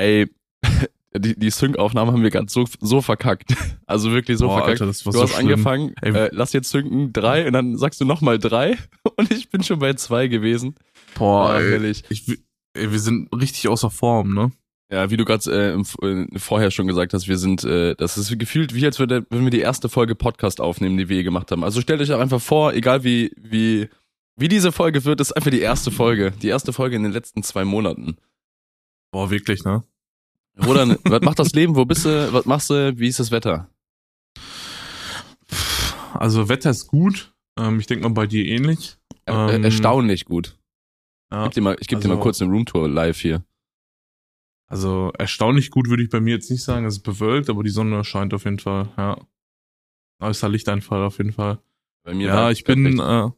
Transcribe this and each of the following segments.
Ey, die, die Sync-Aufnahme haben wir ganz so, so verkackt. Also wirklich so Boah, verkackt. Alter, das war du so hast schlimm. angefangen, äh, lass jetzt synken drei und dann sagst du nochmal drei und ich bin schon bei zwei gewesen. Boah, Ja, ey. Ich, ey, wir sind richtig außer Form, ne? Ja, wie du gerade äh, äh, vorher schon gesagt hast, wir sind, äh, das ist gefühlt wie, als würde, wenn wir die erste Folge Podcast aufnehmen, die wir je gemacht haben. Also stellt euch auch einfach vor, egal wie, wie, wie diese Folge wird, ist einfach die erste Folge. Die erste Folge in den letzten zwei Monaten. Boah, wirklich, ne? Rodan, was macht das Leben? Wo bist du? Was machst du? Wie ist das Wetter? Also Wetter ist gut. Ähm, ich denke mal bei dir ähnlich. Er, Ähm, erstaunlich gut. Ja. Gib dir mal, ich gebe dir also- mal kurz eine Roomtour live hier. Also erstaunlich gut würde ich bei mir jetzt nicht sagen. Es ist bewölkt, aber die Sonne scheint auf jeden Fall. Ja. Äußer Lichteinfall auf jeden Fall. Bei mir Ja, ich bin, perfekt.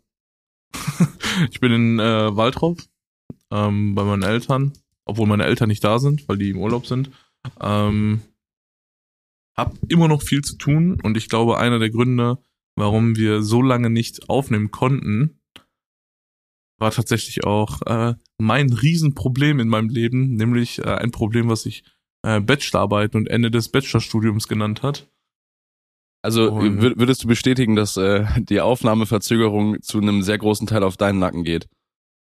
äh, ich bin in äh, Waldrop ähm, bei meinen Eltern, obwohl meine Eltern nicht da sind, weil die im Urlaub sind. Ähm, hab immer noch viel zu tun und ich glaube, einer der Gründe, warum wir so lange nicht aufnehmen konnten, war tatsächlich auch äh, mein Riesenproblem in meinem Leben, nämlich äh, ein Problem, was ich äh, Bachelorarbeit und Ende des Bachelorstudiums genannt hat. Also und- würdest du bestätigen, dass äh, die Aufnahmeverzögerung zu einem sehr großen Teil auf deinen Nacken geht?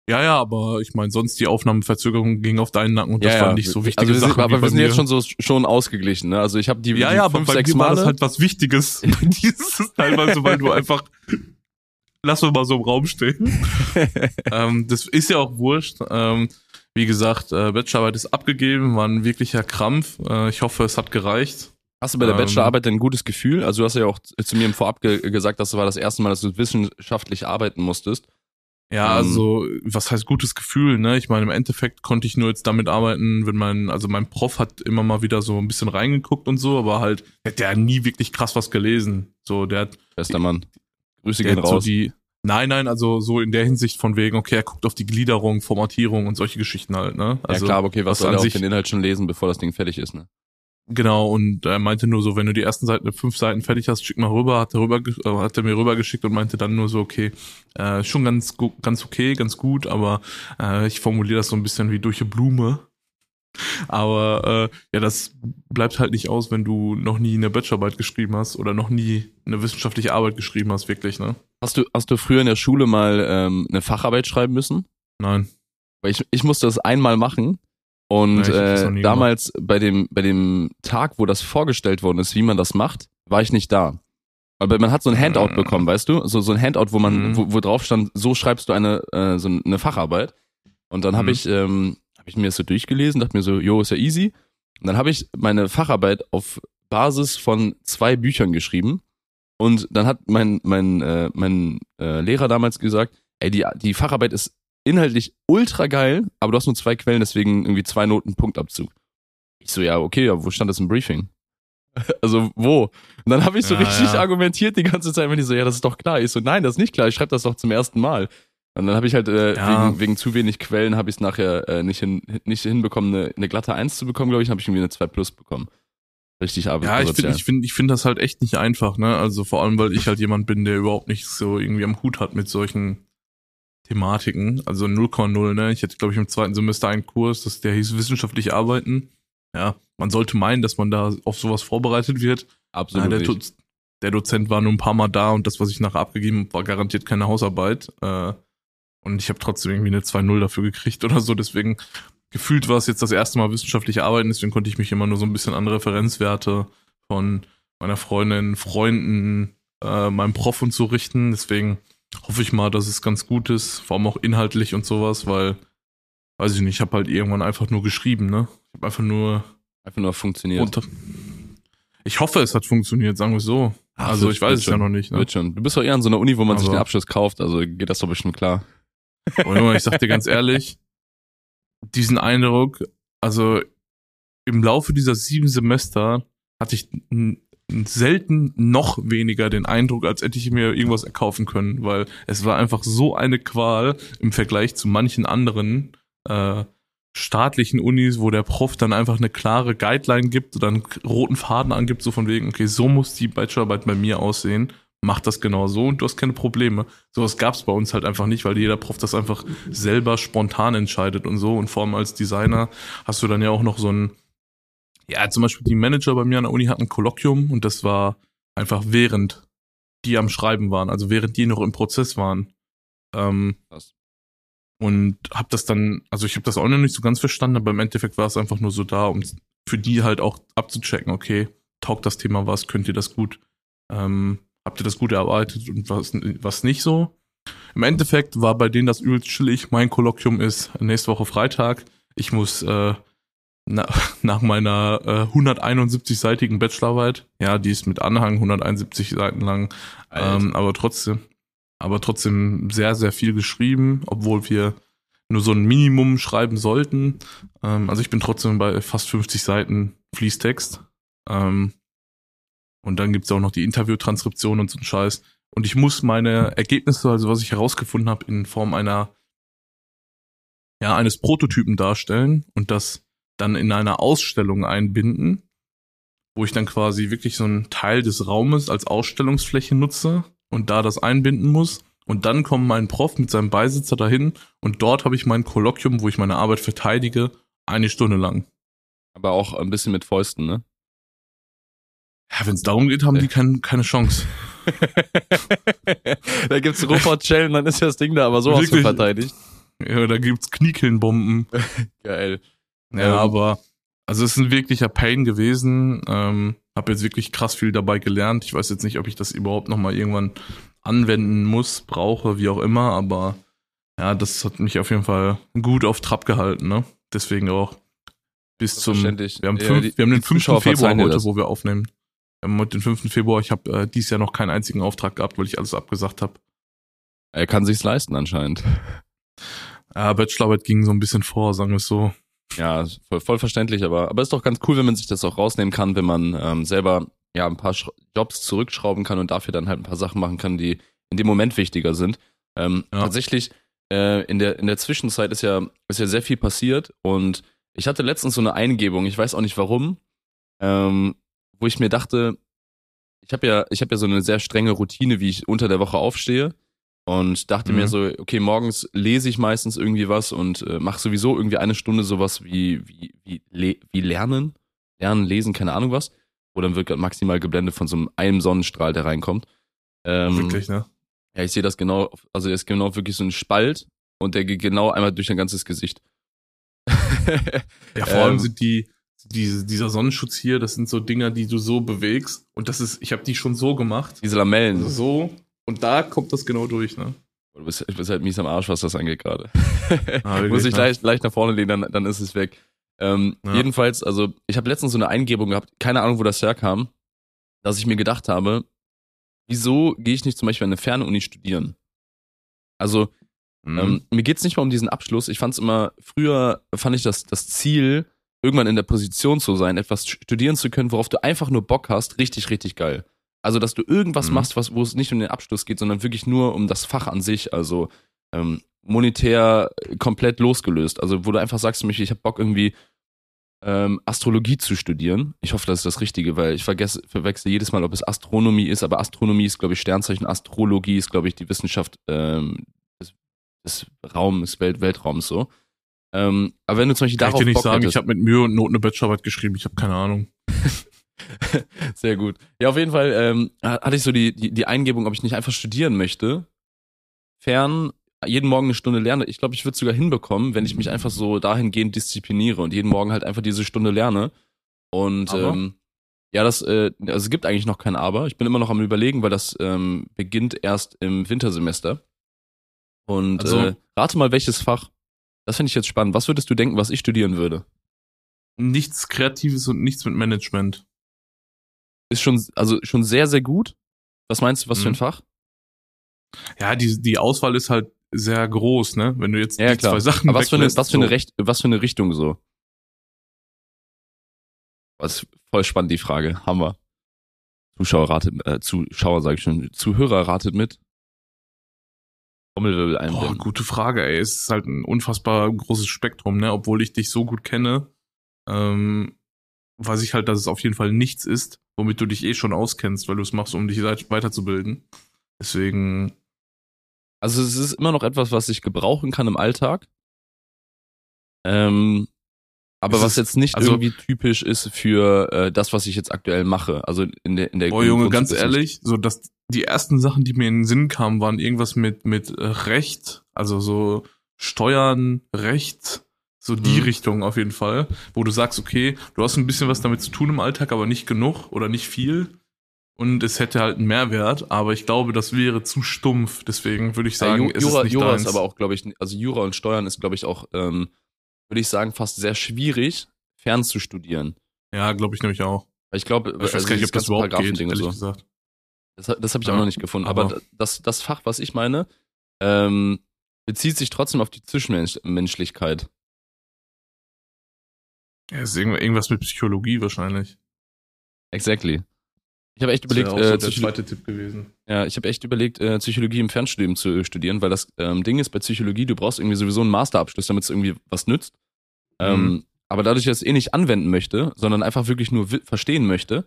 Ja, ja, aber ich meine, sonst die Aufnahmeverzögerung ging auf deinen Nacken und das waren nicht so wichtige also Sachen Aber wir sind jetzt schon so schon ausgeglichen. Ne? Also ich habe die, ja, die ja, aber fünf, bei sechs mir war das halt was Wichtiges. Bei dir ist es teilweise, weil du einfach, lass uns mal so im Raum stehen. ähm, das ist ja auch wurscht. Ähm, wie gesagt, äh, Bachelorarbeit ist abgegeben, war ein wirklicher Krampf. Äh, ich hoffe, es hat gereicht. Hast du bei der Ähm, Bachelorarbeit denn ein gutes Gefühl? Also du hast ja auch zu mir im Vorab ge gesagt, das war das erste Mal, dass du wissenschaftlich arbeiten musstest. Ja, Ähm, also, was heißt gutes Gefühl, ne? Ich meine, im Endeffekt konnte ich nur jetzt damit arbeiten, wenn mein, also mein Prof hat immer mal wieder so ein bisschen reingeguckt und so, aber halt, der hat nie wirklich krass was gelesen. So, der hat, Bester Mann. Grüße der gehen hat so raus. die, nein, nein, also so in der Hinsicht von wegen, okay, er guckt auf die Gliederung, Formatierung und solche Geschichten halt, ne? Also, ja klar, aber okay, was was soll an er sich- den Inhalt schon lesen, bevor das Ding fertig ist, ne? Genau, und er meinte nur so, wenn du die ersten Seiten, fünf Seiten fertig hast, schick mal rüber, hat er, rüber, äh, hat er mir rübergeschickt und meinte dann nur so, okay, äh, schon ganz, ganz okay, ganz gut, aber äh, ich formuliere das so ein bisschen wie durch die Blume. Aber äh, ja, das bleibt halt nicht aus, wenn du noch nie eine Bachelorarbeit geschrieben hast oder noch nie eine wissenschaftliche Arbeit geschrieben hast, wirklich, ne? Hast du, hast du früher in der Schule mal ähm, eine Facharbeit schreiben müssen? Nein. Weil ich, ich musste das einmal machen. Und Ja, äh, damals bei dem, bei dem Tag, wo das vorgestellt worden ist, wie man das macht, war ich nicht da. Aber man hat so ein Handout Mhm. bekommen, weißt du? So, so ein Handout, wo man, Mhm. wo, wo drauf stand, so schreibst du eine, äh, so eine Facharbeit. Und dann habe Mhm. ich, ähm, habe ich mir das so durchgelesen, dachte mir so, jo, ist ja easy. Und dann habe ich meine Facharbeit auf Basis von zwei Büchern geschrieben. Und dann hat mein, mein, äh, mein äh, Lehrer damals gesagt, ey, die, die Facharbeit ist inhaltlich ultra geil, aber du hast nur zwei Quellen, deswegen irgendwie zwei Noten Punktabzug. Ich so, ja, okay, ja, wo stand das im Briefing? Also wo? Und dann habe ich so Ja, richtig ja. argumentiert die ganze Zeit, wenn die so, ja, das ist doch klar. Ich so, nein, das ist nicht klar, ich schreibe das doch zum ersten Mal. Und dann habe ich halt äh, Ja. wegen, wegen zu wenig Quellen habe ich es nachher äh, nicht, hin, nicht hinbekommen, eine, eine glatte Eins zu bekommen, glaube ich, habe ich irgendwie eine 2 Plus bekommen. Richtig Ja, ich finde ich find, ich find das halt echt nicht einfach, ne? Also vor allem, weil ich halt jemand bin, der überhaupt nicht so irgendwie am Hut hat mit solchen Thematiken. Also 0,0, ne? Ich hatte, glaube ich, im zweiten Semester einen Kurs, das, der hieß wissenschaftlich arbeiten. Ja, man sollte meinen, dass man da auf sowas vorbereitet wird. Absolut Nein, der. Do der Dozent war nur ein paar Mal da und das, was ich nachher abgegeben habe, war garantiert keine Hausarbeit. Äh, und ich habe trotzdem irgendwie eine 2-0 dafür gekriegt oder so. Deswegen gefühlt war es jetzt das erste Mal wissenschaftlich arbeiten, deswegen konnte ich mich immer nur so ein bisschen an Referenzwerte von meiner Freundin, Freunden, äh, meinem Prof und so richten. Deswegen hoffe ich mal, dass es ganz gut ist, vor allem auch inhaltlich und sowas, weil, weiß ich nicht, ich habe halt irgendwann einfach nur geschrieben, ne? Ich habe einfach nur Einfach nur funktioniert. unter. Ich hoffe, es hat funktioniert, sagen wir es so. Ach, also ich weiß es ja schon. noch nicht. Ne? Wird schon. Du bist doch eher an so einer Uni, wo man sich Aber- den Abschluss kauft, also geht das doch bestimmt klar. Und ich sag dir ganz ehrlich, diesen Eindruck, also im Laufe dieser sieben Semester hatte ich selten noch weniger den Eindruck, als hätte ich mir irgendwas erkaufen können, weil es war einfach so eine Qual im Vergleich zu manchen anderen äh, staatlichen Unis, wo der Prof dann einfach eine klare Guideline gibt oder einen roten Faden angibt, so von wegen, okay, so muss die Bachelorarbeit bei mir aussehen. mach das genau so und du hast keine Probleme. Sowas gab es bei uns halt einfach nicht, weil jeder Prof das einfach selber spontan entscheidet und so. Und vor allem als Designer hast du dann ja auch noch so ein, ja, zum Beispiel die Manager bei mir an der Uni hatten ein Kolloquium und das war einfach während die am Schreiben waren, also während die noch im Prozess waren. Ähm, Krass. und hab das dann, also ich habe das auch noch nicht so ganz verstanden, aber im Endeffekt war es einfach nur so da, um für die halt auch abzuchecken, okay, taugt das Thema was, könnt ihr das gut, ähm, habt ihr das gut erarbeitet und was, was nicht so. Im Endeffekt war bei denen das übelst chillig. Mein Kolloquium ist nächste Woche Freitag. Ich muss äh, na, nach meiner äh, 171-seitigen Bachelorarbeit, ja, die ist mit Anhang 171 Seiten lang, ähm, aber trotzdem, aber trotzdem sehr, sehr viel geschrieben, obwohl wir nur so ein Minimum schreiben sollten. Ähm, also ich bin trotzdem bei fast 50 Seiten Fließtext. Ähm, und dann gibt's auch noch die Interviewtranskription und so ein Scheiß. Und ich muss meine Ergebnisse, also was ich herausgefunden habe, in Form einer, ja, eines Prototypen darstellen und das dann in einer Ausstellung einbinden, wo ich dann quasi wirklich so einen Teil des Raumes als Ausstellungsfläche nutze und da das einbinden muss. Und dann kommt mein Prof mit seinem Beisitzer dahin und dort habe ich mein Kolloquium, wo ich meine Arbeit verteidige, eine Stunde lang. Aber auch ein bisschen mit Fäusten, ne? Ja, wenn es darum geht, haben die kein, keine Chance. da gibt's Robot-Shell und dann ist das Ding da aber Wirklich? verteidigt. Ja, da gibt's Kniekillenbomben. Geil. Ja, Ähm. aber also es ist ein wirklicher Pain gewesen. Ähm, habe jetzt wirklich krass viel dabei gelernt. Ich weiß jetzt nicht, ob ich das überhaupt noch mal irgendwann anwenden muss, brauche, wie auch immer. Aber ja, das hat mich auf jeden Fall gut auf Trab gehalten. Ne? Deswegen auch bis zum. Wir haben, Ja, fünf, die- wir haben den die 5. Zuschauer Februar heute, das. wo wir aufnehmen. Wir haben heute den 5. Februar. Ich habe äh, dieses Jahr noch keinen einzigen Auftrag gehabt, weil ich alles abgesagt habe. Er kann sich's leisten anscheinend. Ja, Bachelorarbeit ging so ein bisschen vor, sagen wir es so. Ja, voll, voll verständlich, aber, aber ist doch ganz cool, wenn man sich das auch rausnehmen kann, wenn man ähm, selber ja ein paar Sch Jobs zurückschrauben kann und dafür dann halt ein paar Sachen machen kann, die in dem Moment wichtiger sind. Ähm, Ja. Tatsächlich, äh, in, der, in der Zwischenzeit ist ja, ist ja sehr viel passiert und ich hatte letztens so eine Eingebung, ich weiß auch nicht warum, ähm, wo ich mir dachte, ich habe ja, ich habe ja so eine sehr strenge Routine, wie ich unter der Woche aufstehe und dachte Mhm. mir so, okay, morgens lese ich meistens irgendwie was und äh, mache sowieso irgendwie eine Stunde sowas wie wie wie, le wie lernen, lernen, lesen, keine Ahnung was, wo dann wird grad maximal geblendet von so einem, einem Sonnenstrahl, der reinkommt. Ähm, Wirklich, ne? Ja, ich sehe das genau, also der ist genau wirklich so ein Spalt und der geht genau einmal durch dein ganzes Gesicht. Ja, vor allem Ähm, sind die, diese, dieser Sonnenschutz hier, das sind so Dinger, die du so bewegst. Und das ist, ich habe die schon so gemacht. Diese Lamellen. Also so. Und da kommt das genau durch, ne? Du bist, du bist halt mies am Arsch, was das angeht gerade. Ah, Muss ich ne? leicht, leicht nach vorne lehnen, dann, dann ist es weg. Ähm, Ja. Jedenfalls, also ich habe letztens so eine Eingebung gehabt, keine Ahnung, wo das herkam, dass ich mir gedacht habe, wieso gehe ich nicht zum Beispiel an eine Fernuni studieren? Also Mhm. ähm, mir geht's nicht mal um diesen Abschluss. Ich fand's immer, früher fand ich das, das Ziel, irgendwann in der Position zu sein, etwas studieren zu können, worauf du einfach nur Bock hast, richtig, richtig geil. Also, dass du irgendwas Mhm. machst, was, wo es nicht um den Abschluss geht, sondern wirklich nur um das Fach an sich. Also ähm, monetär komplett losgelöst. Also, wo du einfach sagst, ich habe Bock irgendwie ähm, Astrologie zu studieren. Ich hoffe, das ist das Richtige, weil ich vergesse, verwechsel jedes Mal, ob es Astronomie ist, aber Astronomie ist, glaube ich, Sternzeichen, Astrologie ist, glaube ich, die Wissenschaft ähm, des, des Raums, Welt, Weltraums so. Ähm, aber wenn du zum Beispiel Kann ich darauf dir nicht Bock sagen, hättest, ich habe mit Mühe und Not eine Bachelorarbeit geschrieben, ich habe keine Ahnung. Sehr gut. Ja, auf jeden Fall ähm, hatte ich so die, die, die Eingebung, ob ich nicht einfach studieren möchte. Fern, jeden Morgen eine Stunde lerne. Ich glaube, ich würde es sogar hinbekommen, wenn ich mich einfach so dahingehend diszipliniere und jeden Morgen halt einfach diese Stunde lerne. Und Aber? ähm, ja, das, äh, also es gibt eigentlich noch kein Aber. Ich bin immer noch am überlegen, weil das ähm, beginnt erst im Wintersemester. Und Also- äh, rate mal, welches Fach. Das finde ich jetzt spannend. Was würdest du denken, was ich studieren würde? Nichts Kreatives und nichts mit Management. Ist schon, also schon sehr, sehr gut. Was meinst du, was für ein Mhm. Fach? Ja, die, die Auswahl ist halt sehr groß, ne? Wenn du jetzt Ja, die klar. zwei Sachen Aber was für eine, was für eine so. Recht, was für eine Richtung so? Was voll spannend die Frage. Hammer. Zuschauer ratet, äh, Zuschauer sage ich schon, Zuhörer ratet mit. Trommelwirbel Boah, einblenden. gute Frage, ey. Es ist halt ein unfassbar großes Spektrum, ne? Obwohl ich dich so gut kenne, ähm, weiß ich halt, dass es auf jeden Fall nichts ist, womit du dich eh schon auskennst, weil du es machst, um dich weiterzubilden. Deswegen. Also es ist immer noch etwas, was ich gebrauchen kann im Alltag. Ähm, aber was jetzt nicht also- irgendwie typisch ist für äh, das, was ich jetzt aktuell mache. Also in der in der Boah, Junge, ganz ehrlich, so dass die ersten Sachen, die mir in den Sinn kamen, waren irgendwas mit, mit Recht, also so Steuern, Recht, so die Mhm. Richtung auf jeden Fall, wo du sagst, okay, du hast ein bisschen was damit zu tun im Alltag, aber nicht genug oder nicht viel. Und es hätte halt einen Mehrwert, aber ich glaube, das wäre zu stumpf. Deswegen würde ich Ja, sagen, es Jura, ist nicht Jura deins. ist aber auch, glaube ich, also Jura und Steuern ist, glaube ich, auch, ähm, würde ich sagen, fast sehr schwierig, fernzustudieren. ja, glaube ich nämlich auch. Ich glaube, Ich weiß also gar nicht, ob das überhaupt geht, ehrlich so. gesagt. Das, das habe ich Ja, auch noch nicht gefunden. Aber, aber- das, das Fach, was ich meine, ähm, bezieht sich trotzdem auf die Zwischenmenschlichkeit. Ja, ist irgend- irgendwas mit Psychologie wahrscheinlich. Exactly. Ich habe echt Das überlegt, auch so äh, der zweite Tipp gewesen. ja, ich habe echt überlegt, äh, Psychologie im Fernstudium zu äh, studieren, weil das ähm, Ding ist bei Psychologie, du brauchst irgendwie sowieso einen Masterabschluss, damit es irgendwie was nützt. Ähm, Mhm. aber dadurch, dass ich es eh nicht anwenden möchte, sondern einfach wirklich nur verstehen möchte,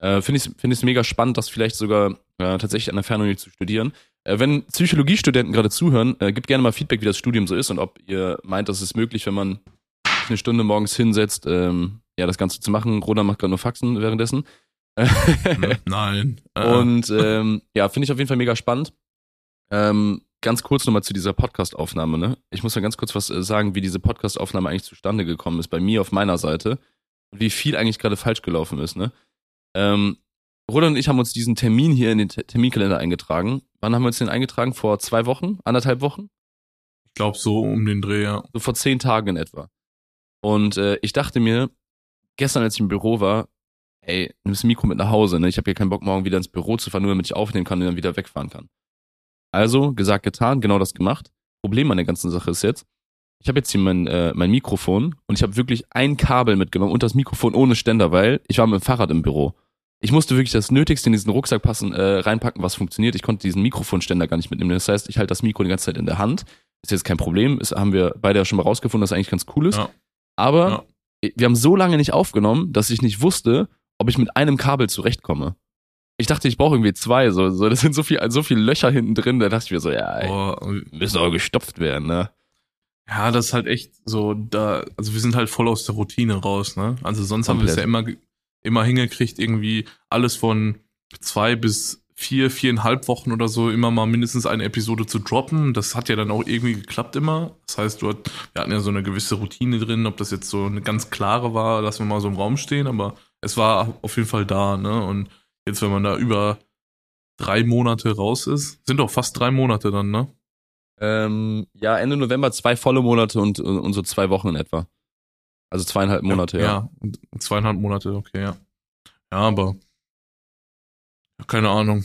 äh, finde ich es find ich's mega spannend, das vielleicht sogar äh, tatsächlich an der Fernuni zu studieren. Äh, wenn Psychologiestudenten gerade zuhören, äh, gebt gerne mal Feedback, wie das Studium so ist und ob ihr meint, dass es möglich, wenn man eine Stunde morgens hinsetzt, ähm, ja, das Ganze zu machen. Roda macht gerade nur Faxen währenddessen. Hm, Nein. Äh, Und ähm, ja, finde ich auf jeden Fall mega spannend. Ähm, ganz kurz nochmal zu dieser Podcast-Aufnahme. Ne? Ich muss ja ganz kurz was äh, sagen, wie diese Podcast-Aufnahme eigentlich zustande gekommen ist bei mir auf meiner Seite und wie viel eigentlich gerade falsch gelaufen ist. Ne? Ähm, Roland und ich haben uns diesen Termin hier in den Te- Terminkalender eingetragen. Wann haben wir uns den eingetragen? Vor zwei Wochen? Anderthalb Wochen? ich glaube so um den Dreh, ja. so vor zehn Tagen in etwa. Und äh, ich dachte mir, gestern, als ich im Büro war, ey, nimm das Mikro mit nach Hause, ne? Ich habe hier keinen Bock, morgen wieder ins Büro zu fahren, nur damit ich aufnehmen kann und dann wieder wegfahren kann. Also, gesagt, getan, genau das gemacht. Problem an der ganzen Sache ist jetzt, ich habe jetzt hier mein, äh, mein Mikrofon und ich habe wirklich ein Kabel mitgenommen und das Mikrofon ohne Ständer, weil ich war mit dem Fahrrad im Büro. Ich musste wirklich das Nötigste in diesen Rucksack passen, äh, reinpacken, was funktioniert. Ich konnte diesen Mikrofonständer gar nicht mitnehmen. Das heißt, ich halte das Mikro die ganze Zeit in der Hand. Ist jetzt kein Problem. Ist, haben wir beide ja schon mal rausgefunden, dass eigentlich ganz cool ist. Ja. Aber wir haben so lange nicht aufgenommen, dass ich nicht wusste, ob ich mit einem Kabel zurechtkomme. Ich dachte, ich brauche irgendwie zwei. So, so, das sind so viel, so viele Löcher hinten drin. Da dachte ich mir so, ja, ey, Boah, müssen aber gestopft werden, ne? ja, das ist halt echt so, da, also wir sind halt voll aus der Routine raus, ne? Also sonst haben wir es Komplett. ja immer, immer hingekriegt, irgendwie alles von zwei bis vier, viereinhalb Wochen oder so immer mal mindestens eine Episode zu droppen. Das hat ja dann auch irgendwie geklappt immer. Das heißt, du hat, wir hatten ja so eine gewisse Routine drin, ob das jetzt so eine ganz klare war, lassen wir mal so im Raum stehen, aber es war auf jeden Fall da, ne? Und jetzt, wenn man da über drei Monate raus ist, sind auch fast drei Monate dann, ne? Ähm, ja, Ende November zwei volle Monate und, und so zwei Wochen in etwa. Also zweieinhalb Monate, ja. Ja, zweieinhalb Monate, okay, ja. Ja, aber keine Ahnung.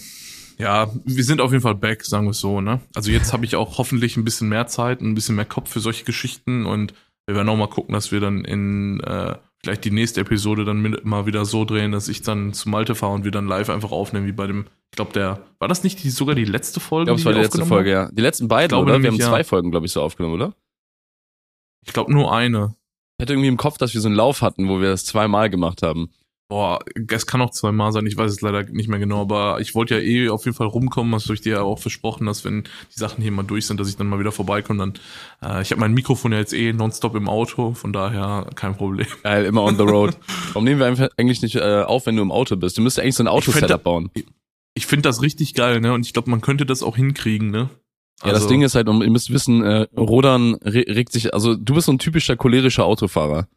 Ja, wir sind auf jeden Fall back, sagen wir es so, ne? Also jetzt habe ich auch hoffentlich ein bisschen mehr Zeit, ein bisschen mehr Kopf für solche Geschichten und wir werden auch mal gucken, dass wir dann in äh, vielleicht die nächste Episode dann mit, mal wieder so drehen, dass ich dann zu Malte fahre und wir dann live einfach aufnehmen, wie bei dem, ich glaube, der, war das nicht die, sogar die letzte Folge? Ich glaube, es die war die letzte Folge, haben? ja. Die letzten beiden, glaube oder? Wir haben ja. zwei Folgen, glaube ich, so aufgenommen, oder? Ich glaube nur eine. Ich hatte irgendwie im Kopf, dass wir so einen Lauf hatten, wo wir das zweimal gemacht haben. Boah, es kann auch zweimal sein, ich weiß es leider nicht mehr genau, aber ich wollte ja eh auf jeden Fall rumkommen, hast du ich dir ja auch versprochen, dass wenn die Sachen hier mal durch sind, dass ich dann mal wieder vorbeikomme. Dann, äh, ich habe mein Mikrofon ja jetzt eh nonstop im Auto, von daher kein Problem. Geil, immer on the road. Warum nehmen wir eigentlich nicht äh, auf, wenn du im Auto bist? Du müsstest eigentlich so ein Ich Auto-Setup bauen. Ich finde das richtig geil, ne? Und ich glaube, man könnte das auch hinkriegen, ne? Ja, das Ding ist halt, und ihr müsst wissen, äh, Rodan re regt sich, also du bist so ein typischer cholerischer Autofahrer.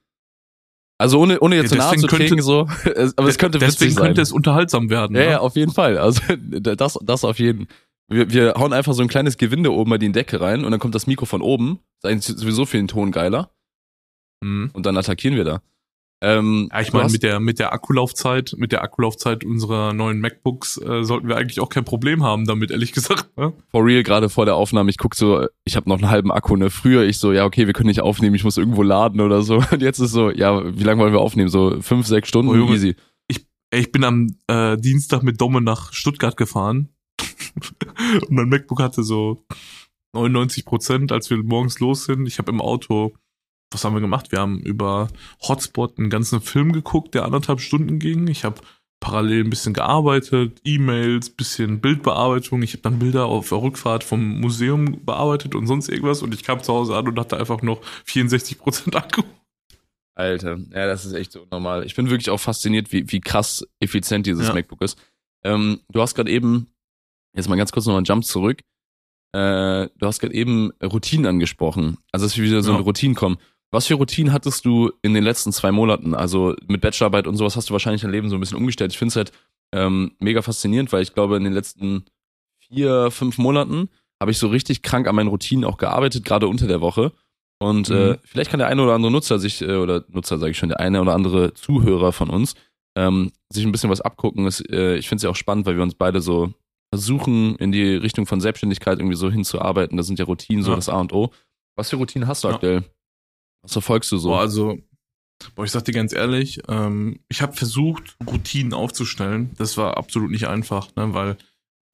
Also ohne, ohne jetzt Ja, zu nahe zu treten, so, aber es könnte Deswegen sein. könnte es unterhaltsam werden. ja, ne? ja, auf jeden Fall. Also das, das auf jeden. Wir, wir hauen einfach so ein kleines Gewinde oben bei die Decke rein und dann kommt das Mikro von oben. Ist eigentlich sowieso für den Ton geiler. Mhm. Und dann attackieren wir da. Ähm, Ja, ich meine, mit der, mit der Akkulaufzeit, mit der Akkulaufzeit unserer neuen MacBooks äh, sollten wir eigentlich auch kein Problem haben damit, ehrlich gesagt. Ne? for real gerade vor der Aufnahme, ich guck so, ich habe noch einen halben Akku, ne? Früher ich so, ja, okay, wir können nicht aufnehmen, ich muss irgendwo laden oder so. Und jetzt ist so, ja, wie lange wollen wir aufnehmen? So fünf, sechs Stunden? Oh. Easy. Ey, ich bin am äh, Dienstag mit Domme nach Stuttgart gefahren und mein MacBook hatte so 99 Prozent, als wir morgens los sind. Ich habe im Auto was haben wir gemacht? Wir haben über Hotspot einen ganzen Film geguckt, der anderthalb Stunden ging. Ich habe parallel ein bisschen gearbeitet, E-Mails, bisschen Bildbearbeitung. Ich habe dann Bilder auf der Rückfahrt vom Museum bearbeitet und sonst irgendwas. Und ich kam zu Hause an und hatte einfach noch 64% Akku. Alter, ja, das ist echt so normal. Ich bin wirklich auch fasziniert, wie, wie krass effizient dieses Ja. MacBook ist. Ähm, du hast gerade eben, jetzt mal ganz kurz nochmal einen Jump zurück. Äh, du hast gerade eben Routinen angesprochen. Also, dass wir wieder so Ja. eine Routine kommen. Was für Routinen hattest du in den letzten zwei Monaten? Also mit Bachelorarbeit und sowas hast du wahrscheinlich dein Leben so ein bisschen umgestellt. Ich finde es halt ähm, mega faszinierend, weil ich glaube, in den letzten vier, fünf Monaten habe ich so richtig krank an meinen Routinen auch gearbeitet, gerade unter der Woche. Und äh, Mhm. vielleicht kann der eine oder andere Nutzer sich, äh, oder Nutzer sage ich schon, der eine oder andere Zuhörer von uns, ähm, sich ein bisschen was abgucken. Das, äh, ich finde es ja auch spannend, weil wir uns beide so versuchen, in die Richtung von Selbstständigkeit irgendwie so hinzuarbeiten. Da sind ja Routinen so Ja. das A und O. Was für Routinen hast du Ja. aktuell? Was verfolgst du so? Boah, also, boah, ich sag dir ganz ehrlich, ähm, ich habe versucht, Routinen aufzustellen. Das war absolut nicht einfach, ne, weil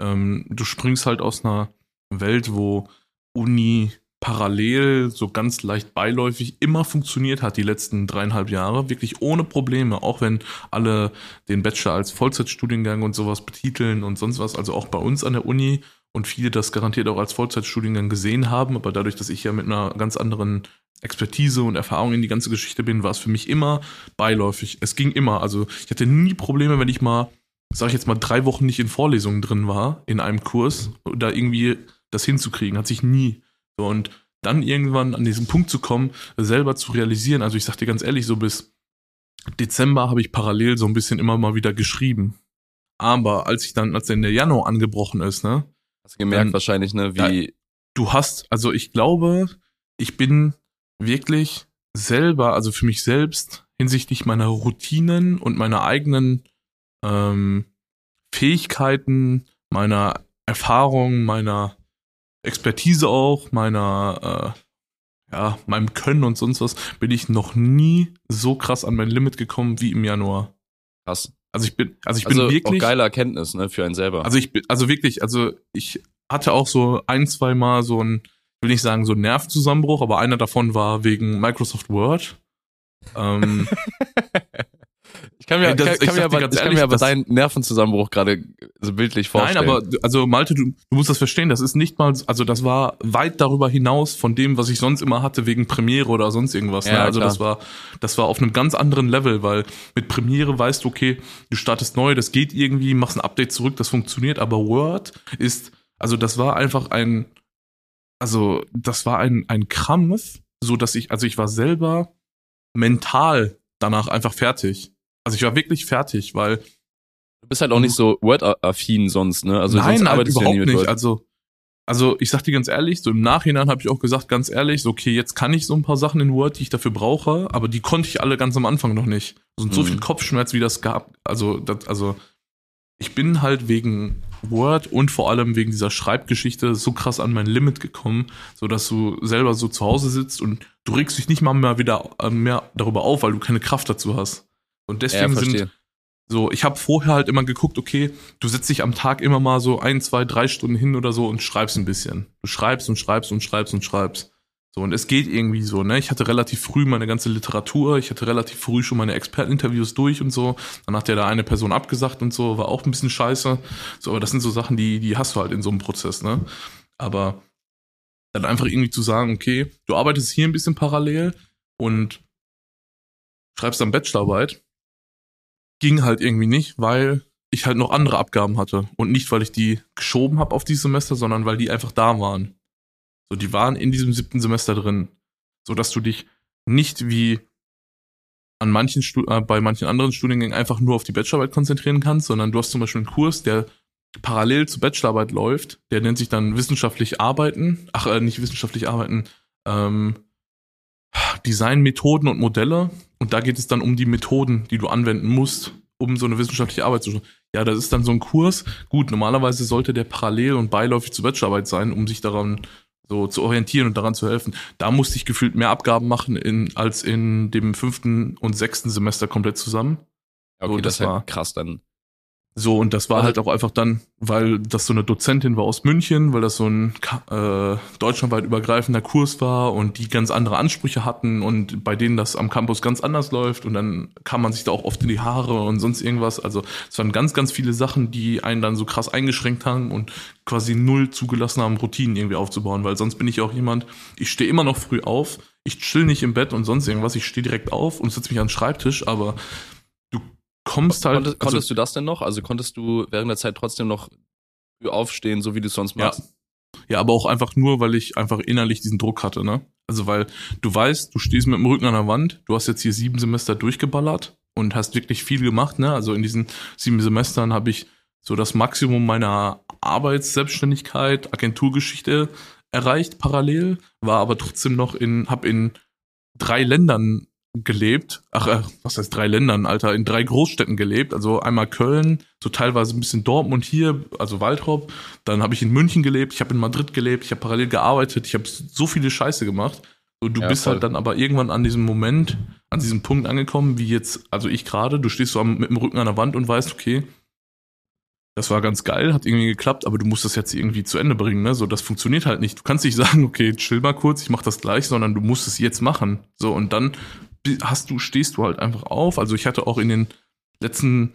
ähm, du springst halt aus einer Welt, wo Uni parallel, so ganz leicht beiläufig immer funktioniert hat die letzten dreieinhalb Jahre, wirklich ohne Probleme, auch wenn alle den Bachelor als Vollzeitstudiengang und sowas betiteln und sonst was, also auch bei uns an der Uni und viele das garantiert auch als Vollzeitstudiengang gesehen haben, aber dadurch, dass ich ja mit einer ganz anderen Expertise und Erfahrung in die ganze Geschichte bin, war es für mich immer beiläufig. Es ging immer. Also ich hatte nie Probleme, wenn ich mal, sag ich jetzt mal, drei Wochen nicht in Vorlesungen drin war, in einem Kurs, da irgendwie das hinzukriegen. Hat sich nie. Und dann irgendwann an diesen Punkt zu kommen, selber zu realisieren. Also ich sag dir ganz ehrlich, so bis Dezember habe ich parallel so ein bisschen immer mal wieder geschrieben. Aber als ich dann, als dann der Januar angebrochen ist, ne, hast du gemerkt dann- wahrscheinlich, ne, wie, du hast, also ich glaube, ich bin wirklich selber, also für mich selbst, hinsichtlich meiner Routinen und meiner eigenen ähm, Fähigkeiten, meiner Erfahrung, meiner Expertise auch, meiner, äh, ja, meinem Können und sonst was, bin ich noch nie so krass an mein Limit gekommen wie im Januar. krass. Also ich bin, also ich Also bin auch wirklich. geile Erkenntnis, ne, für einen selber. Also ich bin, also wirklich, also ich hatte auch so ein, zwei Mal so ein, will nicht sagen so ein Nervenzusammenbruch, aber einer davon war wegen Microsoft Word. Ähm, ich kann mir, Ey, das- kann, ich kann mir aber, ganz ich kann ehrlich, mir aber das- deinen Nervenzusammenbruch gerade so bildlich vorstellen. nein, aber also Malte, du, du musst das verstehen, das ist nicht mal, also das war weit darüber hinaus von dem, was ich sonst immer hatte wegen Premiere oder sonst irgendwas. ne? Ja, Also klar. das war, das war auf einem ganz anderen Level, weil mit Premiere weißt du, okay, du startest neu, das geht irgendwie, machst ein Update zurück, das funktioniert, aber Word ist, also das war einfach ein, also das war ein, ein Krampf, so dass ich, also ich war selber mental danach einfach fertig. Also ich war wirklich fertig, weil du bist halt auch nicht so Word-affin sonst, ne? Also sonst Nein, halt du ja überhaupt mit nicht. Word. Also, also ich sag dir ganz ehrlich, so im Nachhinein habe ich auch gesagt, ganz ehrlich, so okay, jetzt kann ich so ein paar Sachen in Word, die ich dafür brauche, aber die konnte ich alle ganz am Anfang noch nicht. Und so Mhm. viel Kopfschmerz, wie das gab. Also, das, also ich bin halt wegen Word und vor allem wegen dieser Schreibgeschichte so krass an mein Limit gekommen, so dass du selber so zu Hause sitzt und du regst dich nicht mal mehr wieder äh, mehr darüber auf, weil du keine Kraft dazu hast. Und ja, deswegen sind verstehe. so, ich habe vorher halt immer geguckt, okay, du setzt dich am Tag immer mal so ein, zwei, drei Stunden hin oder so und schreibst ein bisschen. Du schreibst und schreibst und schreibst und schreibst. So, und es geht irgendwie so, ne? Ich hatte relativ früh meine ganze Literatur, ich hatte relativ früh schon meine Experteninterviews durch und so. Dann hat ja da eine Person abgesagt und so, war auch ein bisschen scheiße. So, aber das sind so Sachen, die, die hast du halt in so einem Prozess, ne? Aber dann einfach irgendwie zu sagen, okay, du arbeitest hier ein bisschen parallel und schreibst dann Bachelorarbeit, ging halt irgendwie nicht, weil ich halt noch andere Abgaben hatte. Und nicht, weil ich die geschoben habe auf dieses Semester, sondern weil die einfach da waren. So, die waren in diesem siebten Semester drin. So dass du dich nicht wie an manchen Stu äh, bei manchen anderen Studiengängen einfach nur auf die Bachelorarbeit konzentrieren kannst, sondern du hast zum Beispiel einen Kurs, der parallel zur Bachelorarbeit läuft, der nennt sich dann wissenschaftlich arbeiten, ach, äh, nicht wissenschaftlich arbeiten, ähm, Design, Methoden und Modelle. Und da geht es dann um die Methoden, die du anwenden musst, um so eine wissenschaftliche Arbeit zu schreiben. Ja, das ist dann so ein Kurs. Gut, normalerweise sollte der parallel und beiläufig zur Bachelorarbeit sein, um sich daran so zu orientieren und daran zu helfen. Da musste ich gefühlt mehr Abgaben machen in, als in dem fünften und sechsten Semester komplett zusammen. Okay, So, das, das ist war- halt krass dann. So, und das war Also- halt auch einfach dann, weil das so eine Dozentin war aus München, weil das so ein äh, deutschlandweit übergreifender Kurs war und die ganz andere Ansprüche hatten und bei denen das am Campus ganz anders läuft und dann kam man sich da auch oft in die Haare und sonst irgendwas. Also es waren ganz, ganz viele Sachen, die einen dann so krass eingeschränkt haben und quasi null zugelassen haben, Routinen irgendwie aufzubauen, weil sonst bin ich auch jemand, ich stehe immer noch früh auf, ich chill nicht im Bett und sonst irgendwas, ich stehe direkt auf und setze mich an den Schreibtisch, aber kommst halt. Konntest, konntest du das denn noch? Also konntest du während der Zeit trotzdem noch aufstehen, so wie du es sonst Ja. machst? Ja, aber auch einfach nur, weil ich einfach innerlich diesen Druck hatte, ne? Also weil du weißt, du stehst mit dem Rücken an der Wand, du hast jetzt hier sieben Semester durchgeballert und hast wirklich viel gemacht, ne? Also in diesen sieben Semestern habe ich so das Maximum meiner Arbeitsselbstständigkeit, Agenturgeschichte erreicht parallel, war aber trotzdem noch in, hab in drei Ländern gelebt. Ach, äh, was heißt drei Ländern, Alter? In drei Großstädten gelebt. Also einmal Köln, so teilweise ein bisschen Dortmund hier, also Waldrop. Dann habe ich in München gelebt, ich habe in Madrid gelebt, ich habe parallel gearbeitet, ich habe so viele Scheiße gemacht. Und du Ja, bist voll. halt dann aber irgendwann an diesem Moment, an diesem Punkt angekommen, wie jetzt, also ich gerade, du stehst so am, mit dem Rücken an der Wand und weißt, okay, das war ganz geil, hat irgendwie geklappt, aber du musst das jetzt irgendwie zu Ende bringen, ne? So, das funktioniert halt nicht. Du kannst nicht sagen, okay, chill mal kurz, ich mach das gleich, sondern du musst es jetzt machen. So, und dann hast du, stehst du halt einfach auf. Also ich hatte auch in den letzten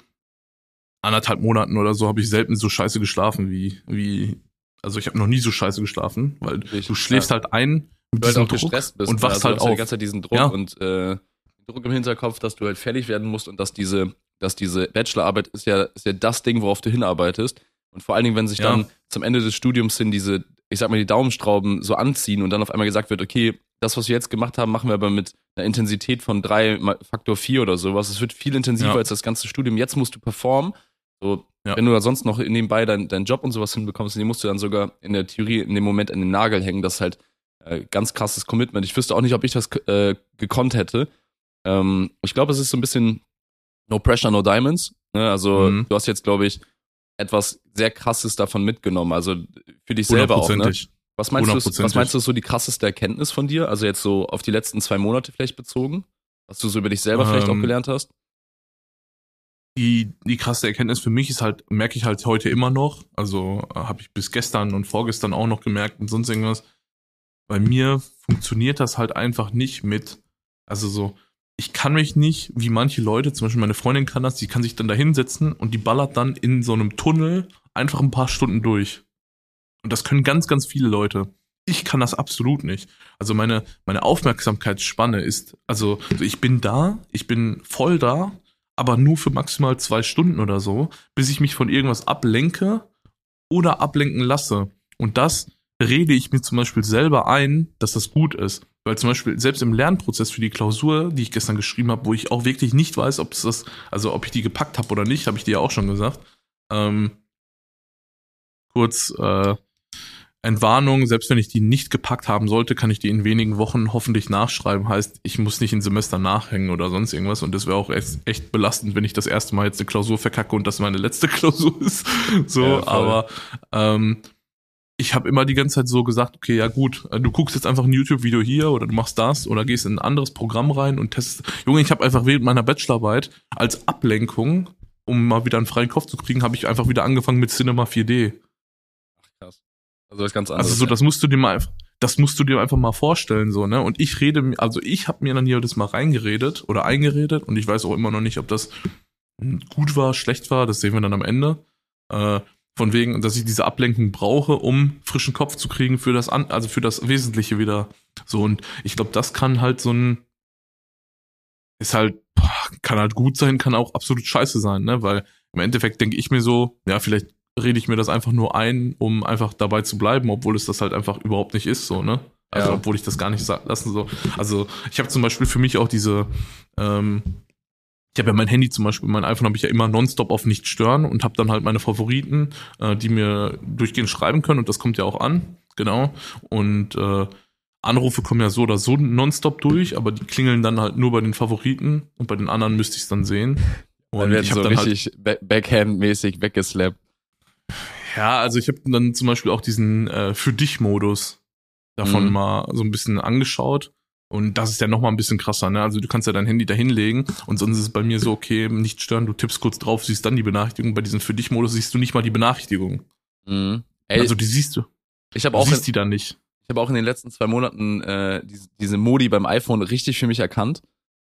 anderthalb Monaten oder so, habe ich selten so scheiße geschlafen wie, wie, also ich habe noch nie so scheiße geschlafen, weil Ich- du schläfst ja. halt ein mit Du halt diesem auch Druck gestresst bist und wachst also halt du hast ja auf. die ganze Zeit diesen Druck Ja. und äh, Druck im Hinterkopf, dass du halt fertig werden musst und dass diese, dass diese Bachelorarbeit ist ja, ist ja das Ding, worauf du hinarbeitest. Und vor allen Dingen, wenn sich Ja. dann zum Ende des Studiums hin diese, ich sag mal, die Daumenstrauben so anziehen und dann auf einmal gesagt wird, okay, das, was wir jetzt gemacht haben, machen wir aber mit einer Intensität von drei mal Faktor vier oder sowas. Es wird viel intensiver Ja. als das ganze Studium. Jetzt musst du performen. So, Ja. wenn du da sonst noch nebenbei deinen deinen Job und sowas hinbekommst, den musst du dann sogar in der Theorie in dem Moment an den Nagel hängen. Das ist halt äh, ganz krasses Commitment. Ich wüsste auch nicht, ob ich das äh, gekonnt hätte. Ähm, ich glaube, es ist so ein bisschen No Pressure, No Diamonds. Ne? Also Mhm. du hast jetzt, glaube ich, etwas sehr krasses davon mitgenommen. Also für dich selber auch. Ne? Was meinst du? Was meinst du ist so die krasseste Erkenntnis von dir? Also jetzt so auf die letzten zwei Monate vielleicht bezogen, was du so über dich selber vielleicht auch Ähm, gelernt hast? die, die krasse Erkenntnis für mich ist halt, merke ich halt heute immer noch, also äh, habe ich bis gestern und vorgestern auch noch gemerkt und sonst irgendwas. Bei mir funktioniert das halt einfach nicht mit, also so, ich kann mich nicht, wie manche Leute, zum Beispiel meine Freundin kann das, die kann sich dann da hinsetzen und die ballert dann in so einem Tunnel einfach ein paar Stunden durch. Und das können ganz, ganz viele Leute. Ich kann das absolut nicht. Also meine, meine Aufmerksamkeitsspanne ist, also, also ich bin da, ich bin voll da, aber nur für maximal zwei Stunden oder so, bis ich mich von irgendwas ablenke oder ablenken lasse. Und das rede ich mir zum Beispiel selber ein, dass das gut ist. Weil zum Beispiel selbst im Lernprozess für die Klausur, die ich gestern geschrieben habe, wo ich auch wirklich nicht weiß, ob es das, also ob ich die gepackt habe oder nicht, habe ich dir ja auch schon gesagt. Ähm, kurz äh, Entwarnung, selbst wenn ich die nicht gepackt haben sollte, kann ich die in wenigen Wochen hoffentlich nachschreiben. Heißt, ich muss nicht ein Semester nachhängen oder sonst irgendwas. Und das wäre auch echt, echt belastend, wenn ich das erste Mal jetzt eine Klausur verkacke und das meine letzte Klausur ist. So, Ja, aber ähm, ich habe immer die ganze Zeit so gesagt, okay, ja gut, äh, du guckst jetzt einfach ein YouTube-Video hier oder du machst das oder gehst in ein anderes Programm rein und testest. Junge, ich habe einfach während meiner Bachelorarbeit als Ablenkung, um mal wieder einen freien Kopf zu kriegen, habe ich einfach wieder angefangen mit Cinema 4D. Also das ist ganz anderes. Also so, das musst du dir mal einfach, das musst du dir einfach mal vorstellen, so, ne? Und ich rede, also ich habe mir dann hier das mal reingeredet oder eingeredet und ich weiß auch immer noch nicht, ob das gut war, schlecht war, das sehen wir dann am Ende. Äh, von wegen, dass ich diese Ablenkung brauche, um frischen Kopf zu kriegen für das, an, also für das Wesentliche wieder. So, und ich glaube, das kann halt so ein, ist halt, kann halt gut sein, kann auch absolut scheiße sein, ne? Weil im Endeffekt denke ich mir so, ja, vielleicht rede ich mir das einfach nur ein, um einfach dabei zu bleiben, obwohl es das halt einfach überhaupt nicht ist, so, ne? Also, Ja. obwohl ich das gar nicht lassen so. Also, ich habe zum Beispiel für mich auch diese, ähm, ich habe ja mein Handy zum Beispiel, mein iPhone habe ich ja immer nonstop auf nicht stören und habe dann halt meine Favoriten, äh, die mir durchgehend schreiben können und das kommt ja auch an, genau. Und äh, Anrufe kommen ja so oder so nonstop durch, aber die klingeln dann halt nur bei den Favoriten und bei den anderen müsste ich es dann sehen. dann Und werden ich so habe dann halt richtig ba- Backhand-mäßig weggeslappt. Ja, also ich habe dann zum Beispiel auch diesen äh, Für dich-Modus davon Mhm. mal so ein bisschen angeschaut. Und das ist ja nochmal ein bisschen krasser, ne? Also du kannst ja dein Handy da hinlegen und sonst ist es bei mir so, okay, nicht stören, du tippst kurz drauf, siehst dann die Benachrichtigung. Bei diesem für dich Modus siehst du nicht mal die Benachrichtigung. Mhm. Ey, also die siehst du. ich habe Du auch, in, siehst die dann nicht. ich habe auch in den letzten zwei Monaten äh, diese, diese Modi beim iPhone richtig für mich erkannt.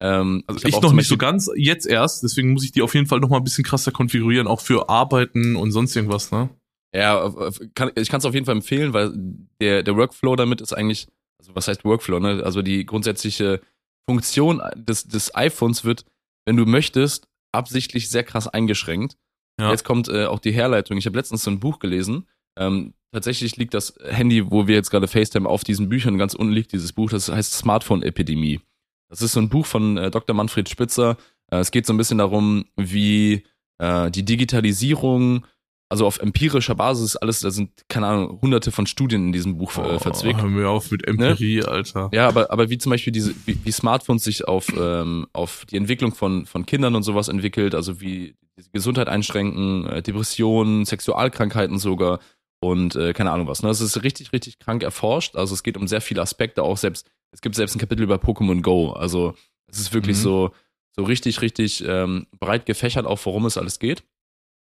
Ähm, Also ich, auch noch nicht so ganz, jetzt erst, deswegen muss ich die auf jeden Fall nochmal ein bisschen krasser konfigurieren, auch für Arbeiten und sonst irgendwas, ne? Ja, kann, ich kann es auf jeden Fall empfehlen, weil der, der Workflow damit ist eigentlich, also was heißt Workflow, ne? Also die grundsätzliche Funktion des, des iPhones wird, wenn du möchtest, absichtlich sehr krass eingeschränkt. Ja. Jetzt kommt äh, auch die Herleitung. Ich habe letztens so ein Buch gelesen. Ähm, tatsächlich liegt das Handy, wo wir jetzt gerade FaceTime auf diesen Büchern, ganz unten liegt dieses Buch, das heißt Smartphone-Epidemie. Das ist so ein Buch von äh, Dr. Manfred Spitzer. Äh, es geht so ein bisschen darum, wie äh, die Digitalisierung, also auf empirischer Basis, alles, da sind, keine Ahnung, hunderte von Studien in diesem Buch äh, verzwickt. Oh, hör mir auf mit Empirie, Alter. Ja, aber, aber wie zum Beispiel diese, wie, wie Smartphones sich auf, ähm, auf die Entwicklung von, von Kindern und sowas entwickelt, also wie Gesundheit einschränken, äh, Depressionen, Sexualkrankheiten sogar und äh, keine Ahnung was. Ne? Das ist richtig, richtig krank erforscht. Also es geht um sehr viele Aspekte, auch selbst, es gibt selbst ein Kapitel über Pokémon Go. Also es ist wirklich Mhm. so, so richtig, richtig ähm, breit gefächert, auch worum es alles geht.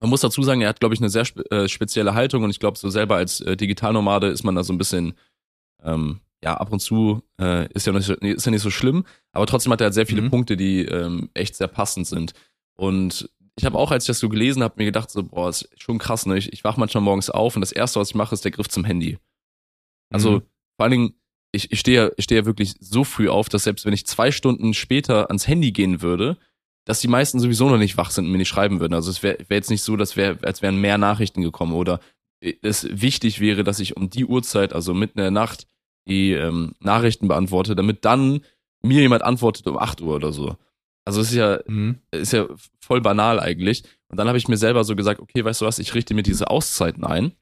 Man muss dazu sagen, er hat, glaube ich, eine sehr spe äh, spezielle Haltung und ich glaube, so selber als äh, Digitalnomade ist man da so ein bisschen, ähm, ja, ab und zu äh, ist ja nicht ist ja nicht so schlimm, aber trotzdem hat er halt sehr viele Mhm. Punkte, die ähm, echt sehr passend sind. Und ich habe auch, als ich das so gelesen habe, mir gedacht, so, boah, ist schon krass, ne? Ich, ich wach manchmal morgens auf und das Erste, was ich mache, ist der Griff zum Handy. Also Mhm. vor allen Dingen, ich, ich stehe ja- ich stehe ja wirklich so früh auf, dass selbst wenn ich zwei Stunden später ans Handy gehen würde, dass die meisten sowieso noch nicht wach sind und mir nicht schreiben würden. Also es wäre wär jetzt nicht so, dass wär, als wären mehr Nachrichten gekommen oder es wichtig wäre, dass ich um die Uhrzeit, also mitten in der Nacht, die ähm, Nachrichten beantworte, damit dann mir jemand antwortet um 8 Uhr oder so. Also es ist ja, Mhm. ist ja voll banal eigentlich. Und dann habe ich mir selber so gesagt, okay, weißt du was, ich richte mir diese Auszeiten ein.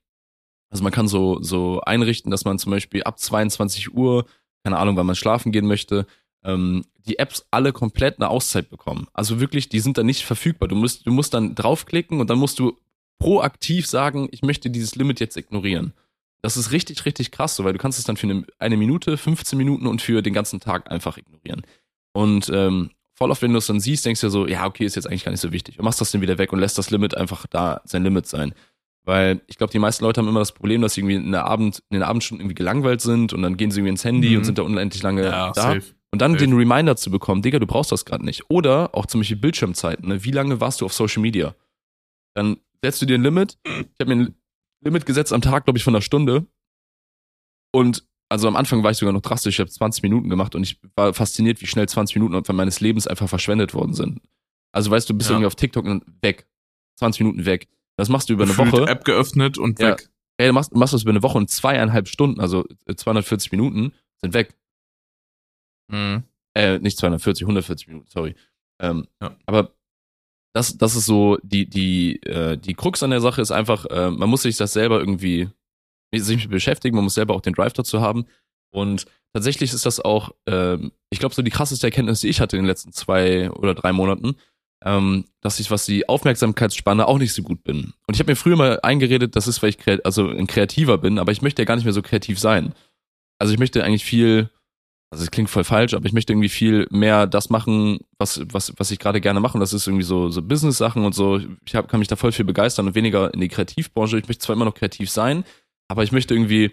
Also man kann so, so einrichten, dass man zum Beispiel ab 22 Uhr, keine Ahnung, wann man schlafen gehen möchte, ähm, die Apps alle komplett eine Auszeit bekommen. Also wirklich, die sind dann nicht verfügbar. Du musst, du musst dann draufklicken und dann musst du proaktiv sagen, ich möchte dieses Limit jetzt ignorieren. Das ist richtig, richtig krass, so, weil du kannst es dann für eine, eine Minute, 15 Minuten und für den ganzen Tag einfach ignorieren. Und ähm, voll oft, wenn du es dann siehst, denkst du dir so, ja, okay, ist jetzt eigentlich gar nicht so wichtig. Und machst das dann wieder weg und lässt das Limit einfach da sein Limit sein. Weil ich glaube, die meisten Leute haben immer das Problem, dass sie irgendwie in der Abend, in den Abendstunden irgendwie gelangweilt sind und dann gehen sie irgendwie ins Handy Mhm. und sind da unendlich lange Ja, da. safe. Und dann Safe. den Reminder zu bekommen, Digga, du brauchst das gerade nicht. Oder auch zum Beispiel Bildschirmzeiten, ne? Wie lange warst du auf Social Media? Dann setzt du dir ein Limit. Ich habe mir ein Limit gesetzt am Tag, glaube ich, von einer Stunde. Und also am Anfang war ich sogar noch drastisch, ich habe 20 Minuten gemacht und ich war fasziniert, wie schnell 20 Minuten meines Lebens einfach verschwendet worden sind. Also weißt du, bist Ja. irgendwie auf TikTok und weg. 20 Minuten weg. Das machst du über eine Gefühlt Woche. App geöffnet und Ja. weg. Ey, du machst, machst das über eine Woche und zweieinhalb Stunden, also äh, 240 Minuten sind weg. Mhm. Äh, nicht 240, 140 Minuten, sorry. Ähm, Ja. Aber das, das ist so, die, die, äh, die Krux an der Sache ist einfach, äh, man muss sich das selber irgendwie sich beschäftigen, man muss selber auch den Drive dazu haben. Und tatsächlich ist das auch, ähm, ich glaube, so die krasseste Erkenntnis, die ich hatte in den letzten zwei oder drei Monaten, ähm, dass ich, was die Aufmerksamkeitsspanne auch nicht so gut bin. Und ich habe mir früher mal eingeredet, das ist, weil ich also ein Kreativer bin, aber ich möchte ja gar nicht mehr so kreativ sein. Also ich möchte eigentlich viel, also es klingt voll falsch, aber ich möchte irgendwie viel mehr das machen, was, was, was ich gerade gerne mache. Und das ist irgendwie so, so Business-Sachen und so. Ich hab, kann mich da voll viel begeistern und weniger in die Kreativbranche. Ich möchte zwar immer noch kreativ sein, aber ich möchte irgendwie,